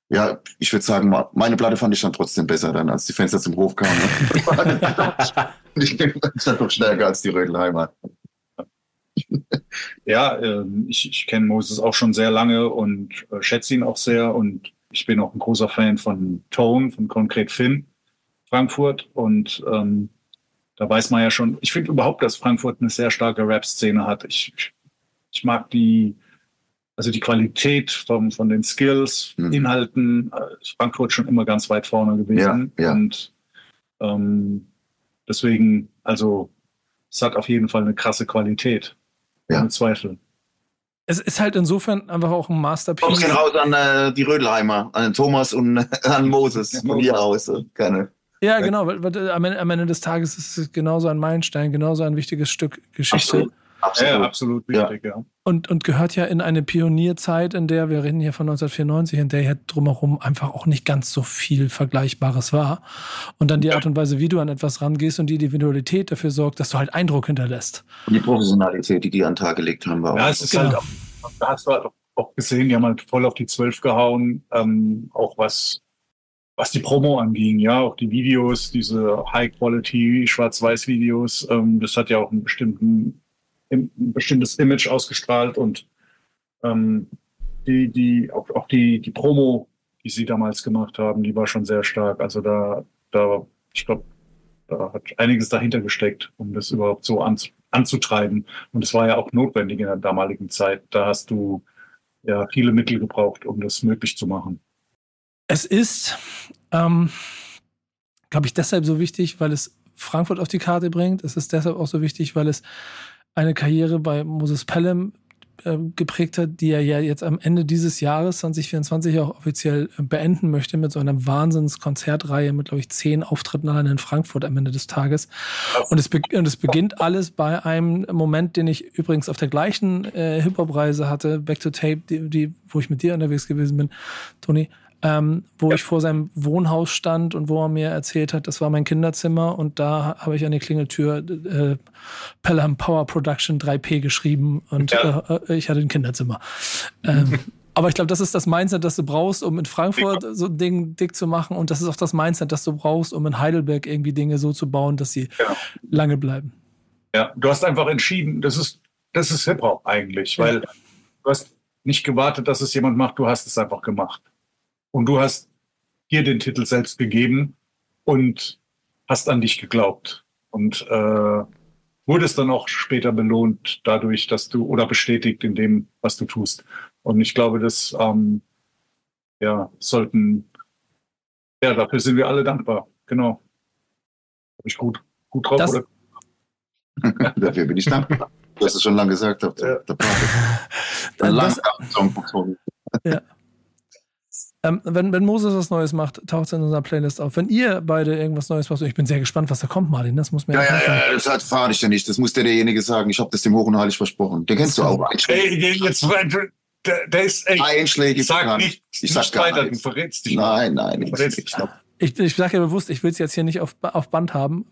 Ja, ich würde sagen, meine Platte fand ich dann trotzdem besser dann, als die Fenster zum Hof kamen. [LAUGHS] [LAUGHS] ich bin dann doch stärker als die Rödelheimer. Ja, äh, ich, ich kenne Moses auch schon sehr lange und äh, schätze ihn auch sehr. Und ich bin auch ein großer Fan von Tone, von Konkret Finn, Frankfurt. Und ähm, da weiß man ja schon, ich finde überhaupt, dass Frankfurt eine sehr starke Rap-Szene hat. Ich, ich, ich, mag die, also die Qualität vom, von den Skills, mhm. Inhalten, äh, Frankfurt schon immer ganz weit vorne gewesen. Ja, ja. Und ähm, deswegen, also es hat auf jeden Fall eine krasse Qualität. Ja. Ohne Zweifel. Es ist halt insofern einfach auch ein Masterpiece. Kommst gehen raus an äh, die Rödelheimer, an Thomas und äh, an Moses von hier aus. Äh, keine. Ja, genau. Weil, weil, am, Ende des Tages ist es genauso ein Meilenstein, genauso ein wichtiges Stück Geschichte. Absolut. Absolut, ja, absolut wichtig, ja. ja. Und, und gehört ja in eine Pionierzeit, in der, wir reden hier von 1994, in der ja drumherum einfach auch nicht ganz so viel Vergleichbares war. Und dann die ja. Art und Weise, wie du an etwas rangehst und die Individualität dafür sorgt, dass du halt Eindruck hinterlässt. Und die Professionalität, die die an den Tag gelegt haben, war Ja, es ist genau. halt auch, da hast du halt auch gesehen, die haben halt voll auf die Zwölf gehauen, ähm, auch was was die Promo anging, ja, auch die Videos, diese High-Quality Schwarz-Weiß-Videos, ähm, das hat ja auch einen bestimmten ein bestimmtes Image ausgestrahlt und ähm, die, die, auch, auch die, die Promo, die sie damals gemacht haben, die war schon sehr stark. Also da, da, ich glaube, da hat einiges dahinter gesteckt, um das überhaupt so an, anzutreiben. Und es war ja auch notwendig in der damaligen Zeit. Da hast du ja viele Mittel gebraucht, um das möglich zu machen. Es ist, ähm, glaube ich, deshalb so wichtig, weil es Frankfurt auf die Karte bringt. Es ist deshalb auch so wichtig, weil es eine Karriere bei Moses Pelham äh, geprägt hat, die er ja jetzt am Ende dieses Jahres 2024 auch offiziell äh, beenden möchte mit so einer Wahnsinnskonzertreihe mit, glaube ich, zehn Auftritten allein in Frankfurt am Ende des Tages. Und es, und es beginnt alles bei einem Moment, den ich übrigens auf der gleichen äh, Hip-Hop-Reise hatte, Back to Tape, die, die, wo ich mit dir unterwegs gewesen bin, Toni ähm, wo ja. ich vor seinem Wohnhaus stand und wo er mir erzählt hat, das war mein Kinderzimmer und da habe ich an die Klingeltür äh, Pelham Power Production 3P geschrieben und ja. äh, äh ich hatte ein Kinderzimmer. Ähm, [LAUGHS] aber ich glaube, das ist das Mindset, das du brauchst, um in Frankfurt so ein Ding dick zu machen. Und das ist auch das Mindset, das du brauchst, um in Heidelberg irgendwie Dinge so zu bauen, dass sie ja. lange bleiben. Ja, du hast einfach entschieden, das ist, das ist Hip-Hop eigentlich, weil du hast nicht gewartet, dass es jemand macht, du hast es einfach gemacht. Und du hast dir den Titel selbst gegeben und hast an dich geglaubt. Und äh, wurdest dann auch später belohnt dadurch, dass du oder bestätigt in dem, was du tust. Und ich glaube, das ähm, ja, sollten, ja, dafür sind wir alle dankbar. Genau. Habe ich gut, gut drauf, das, oder? [LAUGHS] dafür bin ich dankbar. Du hast es schon lange gesagt auf der, ja. der [LAUGHS] Lang ja. Ähm, wenn, wenn Moses was Neues macht, taucht es in unserer Playlist auf. Wenn ihr beide irgendwas Neues macht, ich bin sehr gespannt, was da kommt, Martin. Das muss mir ja, ja, ja, das hat fahre ich ja nicht. Das muss der derjenige sagen. Ich habe das dem Hoch und Heilig versprochen. Den kennst du auch. Ey, jetzt, der, der ist echt. Einschlägig. Sag nicht, ich sag weiter, du verrätst dich. Nein, nein. Ich, ich, ich sage ja bewusst, ich will es jetzt hier nicht auf, auf Band haben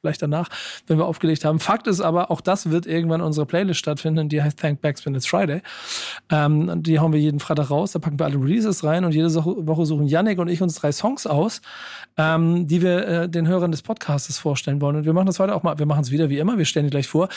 vielleicht danach, wenn wir aufgelegt haben. Fakt ist aber, auch das wird irgendwann unsere Playlist stattfinden, die heißt Thank Backspin It's Friday. Ähm, die hauen wir jeden Freitag raus, da packen wir alle Releases rein und jede Woche suchen Yannick und ich uns drei Songs aus, ähm, die wir äh, den Hörern des Podcasts vorstellen wollen. Und wir machen das heute auch mal, wir machen es wieder wie immer, wir stellen die gleich vor.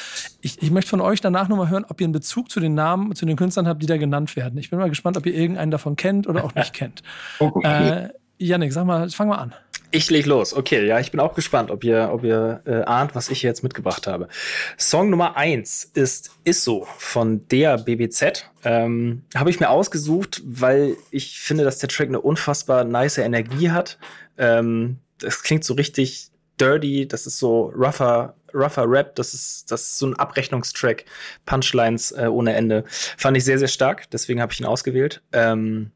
Ich, ich möchte von euch danach nochmal hören, ob ihr einen Bezug zu den Namen, zu den Künstlern habt, die da genannt werden. Ich bin mal gespannt, ob ihr irgendeinen davon kennt oder auch [LAUGHS] nicht kennt. Okay. Äh, Yannick, sag mal, fang mal an. Ich leg los. Okay, ja, ich bin auch gespannt, ob ihr, ob ihr äh, ahnt, was ich jetzt mitgebracht habe. Song Nummer eins ist Isso von der BBZ. Ähm, habe ich mir ausgesucht, weil ich finde, dass der Track eine unfassbar nice Energie hat. Ähm, das klingt so richtig dirty, das ist so rougher, rougher Rap, das ist, das ist so ein Abrechnungstrack, Punchlines äh, ohne Ende. Fand ich sehr, sehr stark, deswegen habe ich ihn ausgewählt. Ähm,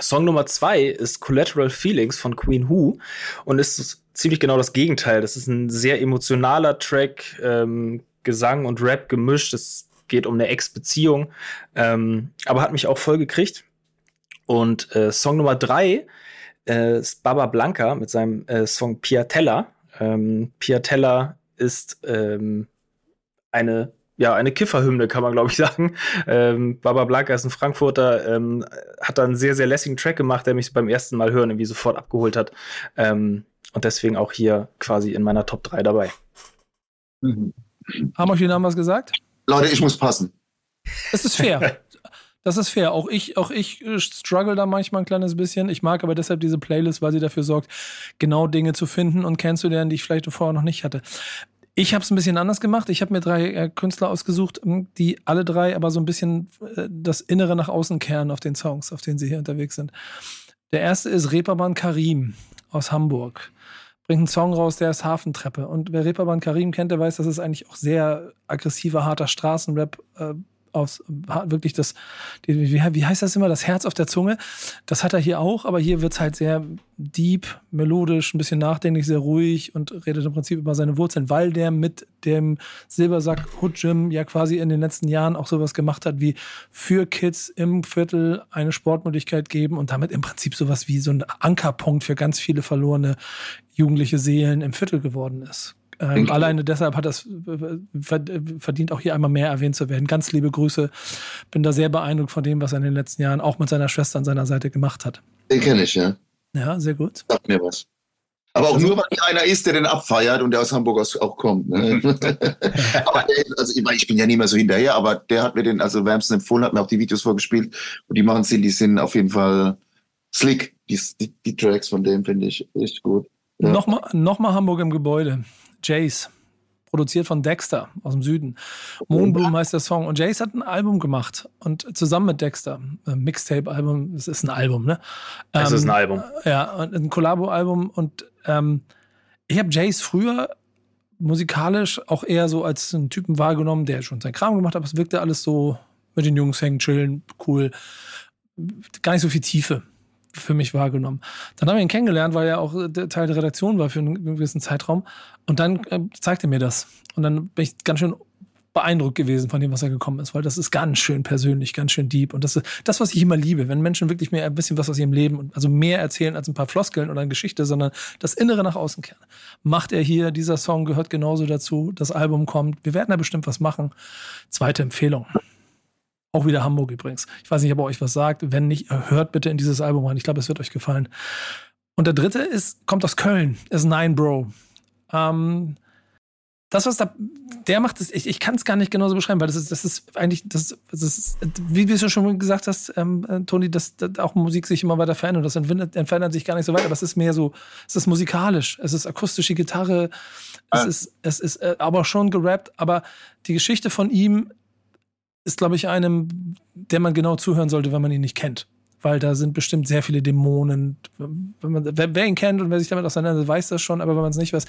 Song Nummer zwei ist Collateral Feelings von Queen Who und ist ziemlich genau das Gegenteil. Das ist ein sehr emotionaler Track, ähm, Gesang und Rap gemischt. Es geht um eine Ex-Beziehung, ähm, aber hat mich auch voll gekriegt. Und äh, Song Nummer drei äh, ist Baba Blanca mit seinem äh, Song Piatella. Ähm, Piatella ist ähm, eine ja, eine Kifferhymne, kann man, glaube ich, [LAUGHS] sagen. Ähm, Baba Blanca ist ein Frankfurter, ähm, hat da einen sehr, sehr lässigen Track gemacht, der mich beim ersten Mal hören irgendwie sofort abgeholt hat. Ähm, und deswegen auch hier quasi in meiner Top 3 dabei. Mhm. Haben euch die Namen was gesagt? Leute, ich muss passen. Das ist fair. Das ist fair. Auch ich, auch ich äh, struggle da manchmal ein kleines bisschen. Ich mag aber deshalb diese Playlist, weil sie dafür sorgt, genau Dinge zu finden und kennenzulernen, die ich vielleicht vorher noch nicht hatte. Ich habe es ein bisschen anders gemacht. Ich habe mir drei äh, Künstler ausgesucht, hm, die alle drei aber so ein bisschen äh, das Innere nach außen kehren auf den Songs, auf denen sie hier unterwegs sind. Der erste ist Reeperbahn Karim aus Hamburg. Bringt einen Song raus, der ist Hafentreppe. Und wer Reeperbahn Karim kennt, der weiß, dass es eigentlich auch sehr aggressiver, harter Straßenrap äh, aus wirklich das, wie, wie, heißt das immer, das Herz auf der Zunge. Das hat er hier auch, aber hier wird es halt sehr deep, melodisch, ein bisschen nachdenklich, sehr ruhig und redet im Prinzip über seine Wurzeln, weil der mit dem Silbersack Hood Gym ja quasi in den letzten Jahren auch sowas gemacht hat, wie für Kids im Viertel eine Sportmöglichkeit geben und damit im Prinzip sowas wie so ein Ankerpunkt für ganz viele verlorene jugendliche Seelen im Viertel geworden ist. Ähm, alleine deshalb hat das verdient auch hier einmal mehr erwähnt zu werden. Ganz liebe Grüße. Bin da sehr beeindruckt von dem, was er in den letzten Jahren auch mit seiner Schwester an seiner Seite gemacht hat. Den kenne ich, ja. Ja, sehr gut. Sagt mir was. Aber auch also, nur, weil einer ist, der den abfeiert und der aus Hamburg auch kommt. Ne? [LAUGHS] aber der, also ich, meine, ich bin ja nie mehr so hinterher, aber der hat mir den also wärmsten empfohlen, hat mir auch die Videos vorgespielt und die machen sie, die sind auf jeden Fall slick. Die, die, die Tracks von dem finde ich echt gut. Ja. Nochmal, nochmal Hamburg im Gebäude. Jace, produziert von Dexter aus dem Süden. Moonbloom heißt der Song. Und Jace hat ein Album gemacht und zusammen mit Dexter, ein Mixtape-Album, es ist ein Album, ne? Es ähm, ist ein ähm, Album. Ja, ein Collabo-Album und ähm, ich habe Jace früher musikalisch auch eher so als einen Typen wahrgenommen, der schon seinen Kram gemacht hat, aber es wirkte alles so mit den Jungs hängen, chillen, cool. Gar nicht so viel Tiefe für mich wahrgenommen. Dann haben wir ihn kennengelernt, weil er auch Teil der Redaktion war für einen gewissen Zeitraum. Und dann äh, zeigte er mir das. Und dann bin ich ganz schön beeindruckt gewesen von dem, was er gekommen ist, weil das ist ganz schön persönlich, ganz schön deep. Und das ist das, was ich immer liebe, wenn Menschen wirklich mir ein bisschen was aus ihrem Leben, also mehr erzählen als ein paar Floskeln oder eine Geschichte, sondern das Innere nach außen kehren. Macht er hier, dieser Song gehört genauso dazu, das Album kommt, wir werden da bestimmt was machen. Zweite Empfehlung. Auch wieder Hamburg übrigens. Ich weiß nicht, ob er euch was sagt. Wenn nicht, hört bitte in dieses Album rein. Ich glaube, es wird euch gefallen. Und der dritte ist, kommt aus Köln, ist Nine Bro. Ähm, das, was da, der macht, das, ich, ich kann es gar nicht genauso beschreiben, weil das ist, das ist eigentlich, das, das ist, wie du schon gesagt hast, ähm, äh, Toni, dass, dass, auch Musik sich immer weiter verändert. Das entwickelt, verändert sich gar nicht so weiter, aber es ist mehr so, es ist musikalisch, es ist akustische Gitarre, es ja. ist, es ist äh, aber schon gerappt, aber die Geschichte von ihm ist, glaube ich, einem, der man genau zuhören sollte, wenn man ihn nicht kennt. Weil da sind bestimmt sehr viele Dämonen. Wenn man, wer, wer ihn kennt und wer sich damit auseinandersetzt, weiß das schon, aber wenn man es nicht weiß,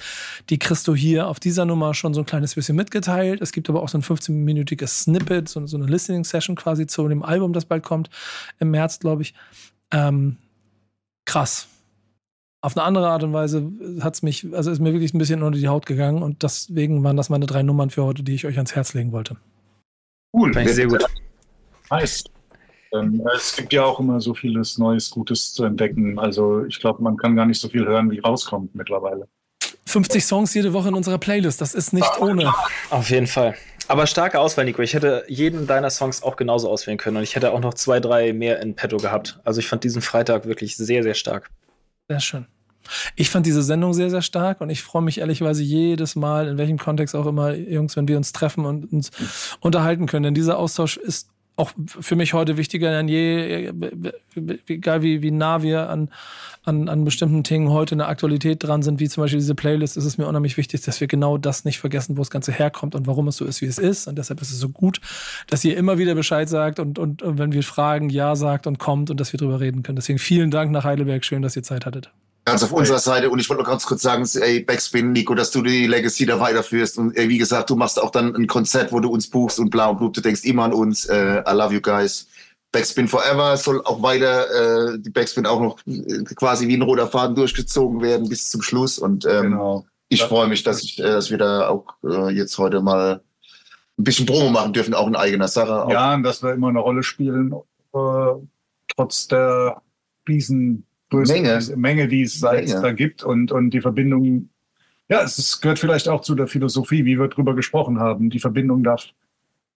die kriegst du hier auf dieser Nummer schon so ein kleines bisschen mitgeteilt. Es gibt aber auch so ein 15-minütiges Snippet, so, so eine Listening-Session quasi zu dem Album, das bald kommt, im März, glaube ich. Ähm, krass auf eine andere Art und Weise hat es mich, also ist mir wirklich ein bisschen unter die Haut gegangen und deswegen waren das meine drei Nummern für heute, die ich euch ans Herz legen wollte. Cool. Fand ich sehr gut. Nice. Ähm, es gibt ja auch immer so vieles Neues, Gutes zu entdecken. Also ich glaube, man kann gar nicht so viel hören, wie rauskommt mittlerweile. 50 Songs jede Woche in unserer Playlist, das ist nicht ohne. Auf jeden Fall. Aber starke Auswahl, Nico. Ich hätte jeden deiner Songs auch genauso auswählen können und ich hätte auch noch zwei, drei mehr in petto gehabt. Also ich fand diesen Freitag wirklich sehr, sehr stark. Sehr schön. Ich fand diese Sendung sehr, sehr stark und ich freue mich ehrlicherweise jedes Mal, in welchem Kontext auch immer, Jungs, wenn wir uns treffen und uns unterhalten können. Denn dieser Austausch ist auch für mich heute wichtiger denn je, egal wie, wie nah wir an, an, an bestimmten Dingen heute in der Aktualität dran sind, wie zum Beispiel diese Playlist, ist es mir unheimlich wichtig, dass wir genau das nicht vergessen, wo das Ganze herkommt und warum es so ist, wie es ist. Und deshalb ist es so gut, dass ihr immer wieder Bescheid sagt und, und, und wenn wir fragen, ja sagt und kommt und dass wir drüber reden können. Deswegen vielen Dank nach Heidelberg. Schön, dass ihr Zeit hattet. Ganz auf unserer Seite. Und ich wollte noch ganz kurz sagen, ey, Backspin, Nico, dass du die Legacy da weiterführst. Und ey, wie gesagt, du machst auch dann ein Konzert, wo du uns buchst und blau und blut. Du denkst immer an uns. Äh, I love you guys. Backspin Forever soll auch weiter, äh, die Backspin auch noch äh, quasi wie ein roter Faden durchgezogen werden bis zum Schluss. Und ähm, genau. ich freue mich, dass, ich, äh, dass wir da auch äh, jetzt heute mal ein bisschen Promo machen dürfen, auch in eigener Sache. Ja, und dass wir immer eine Rolle spielen, äh, trotz der riesen Menge. Menge, die es Menge. da gibt und, und die Verbindung, ja, es ist, gehört vielleicht auch zu der Philosophie, wie wir drüber gesprochen haben. Die Verbindung darf,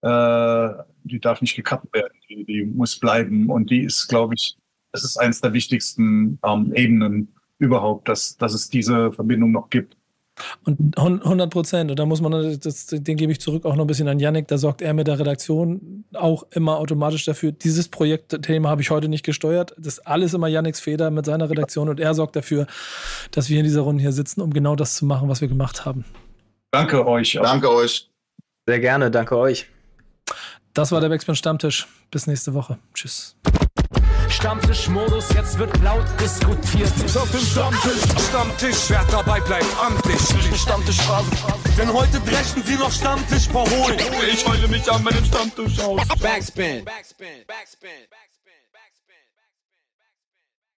äh, die darf nicht gekappt werden, die, die muss bleiben und die ist, glaube ich, das ist eines der wichtigsten ähm, Ebenen überhaupt, dass, dass es diese Verbindung noch gibt. Und 100 Prozent. Und da muss man, das, den gebe ich zurück auch noch ein bisschen an Yannick. Da sorgt er mit der Redaktion auch immer automatisch dafür. Dieses Projektthema habe ich heute nicht gesteuert. Das ist alles immer Yannicks Feder mit seiner Redaktion. Und er sorgt dafür, dass wir in dieser Runde hier sitzen, um genau das zu machen, was wir gemacht haben. Danke euch. Danke euch. Sehr gerne. Danke euch. Das war der Backspin Stammtisch. Bis nächste Woche. Tschüss. Stammtischmodus, jetzt wird laut diskutiert. Ist auf dem Stammtisch, Stammtisch, wer dabei bleibt, amtlich. Stammtischphase, denn heute brechen sie noch Stammtisch verholen. Ich heule mich an meinem Stammtisch aus. Backspin. Backspin. Backspin. Backspin.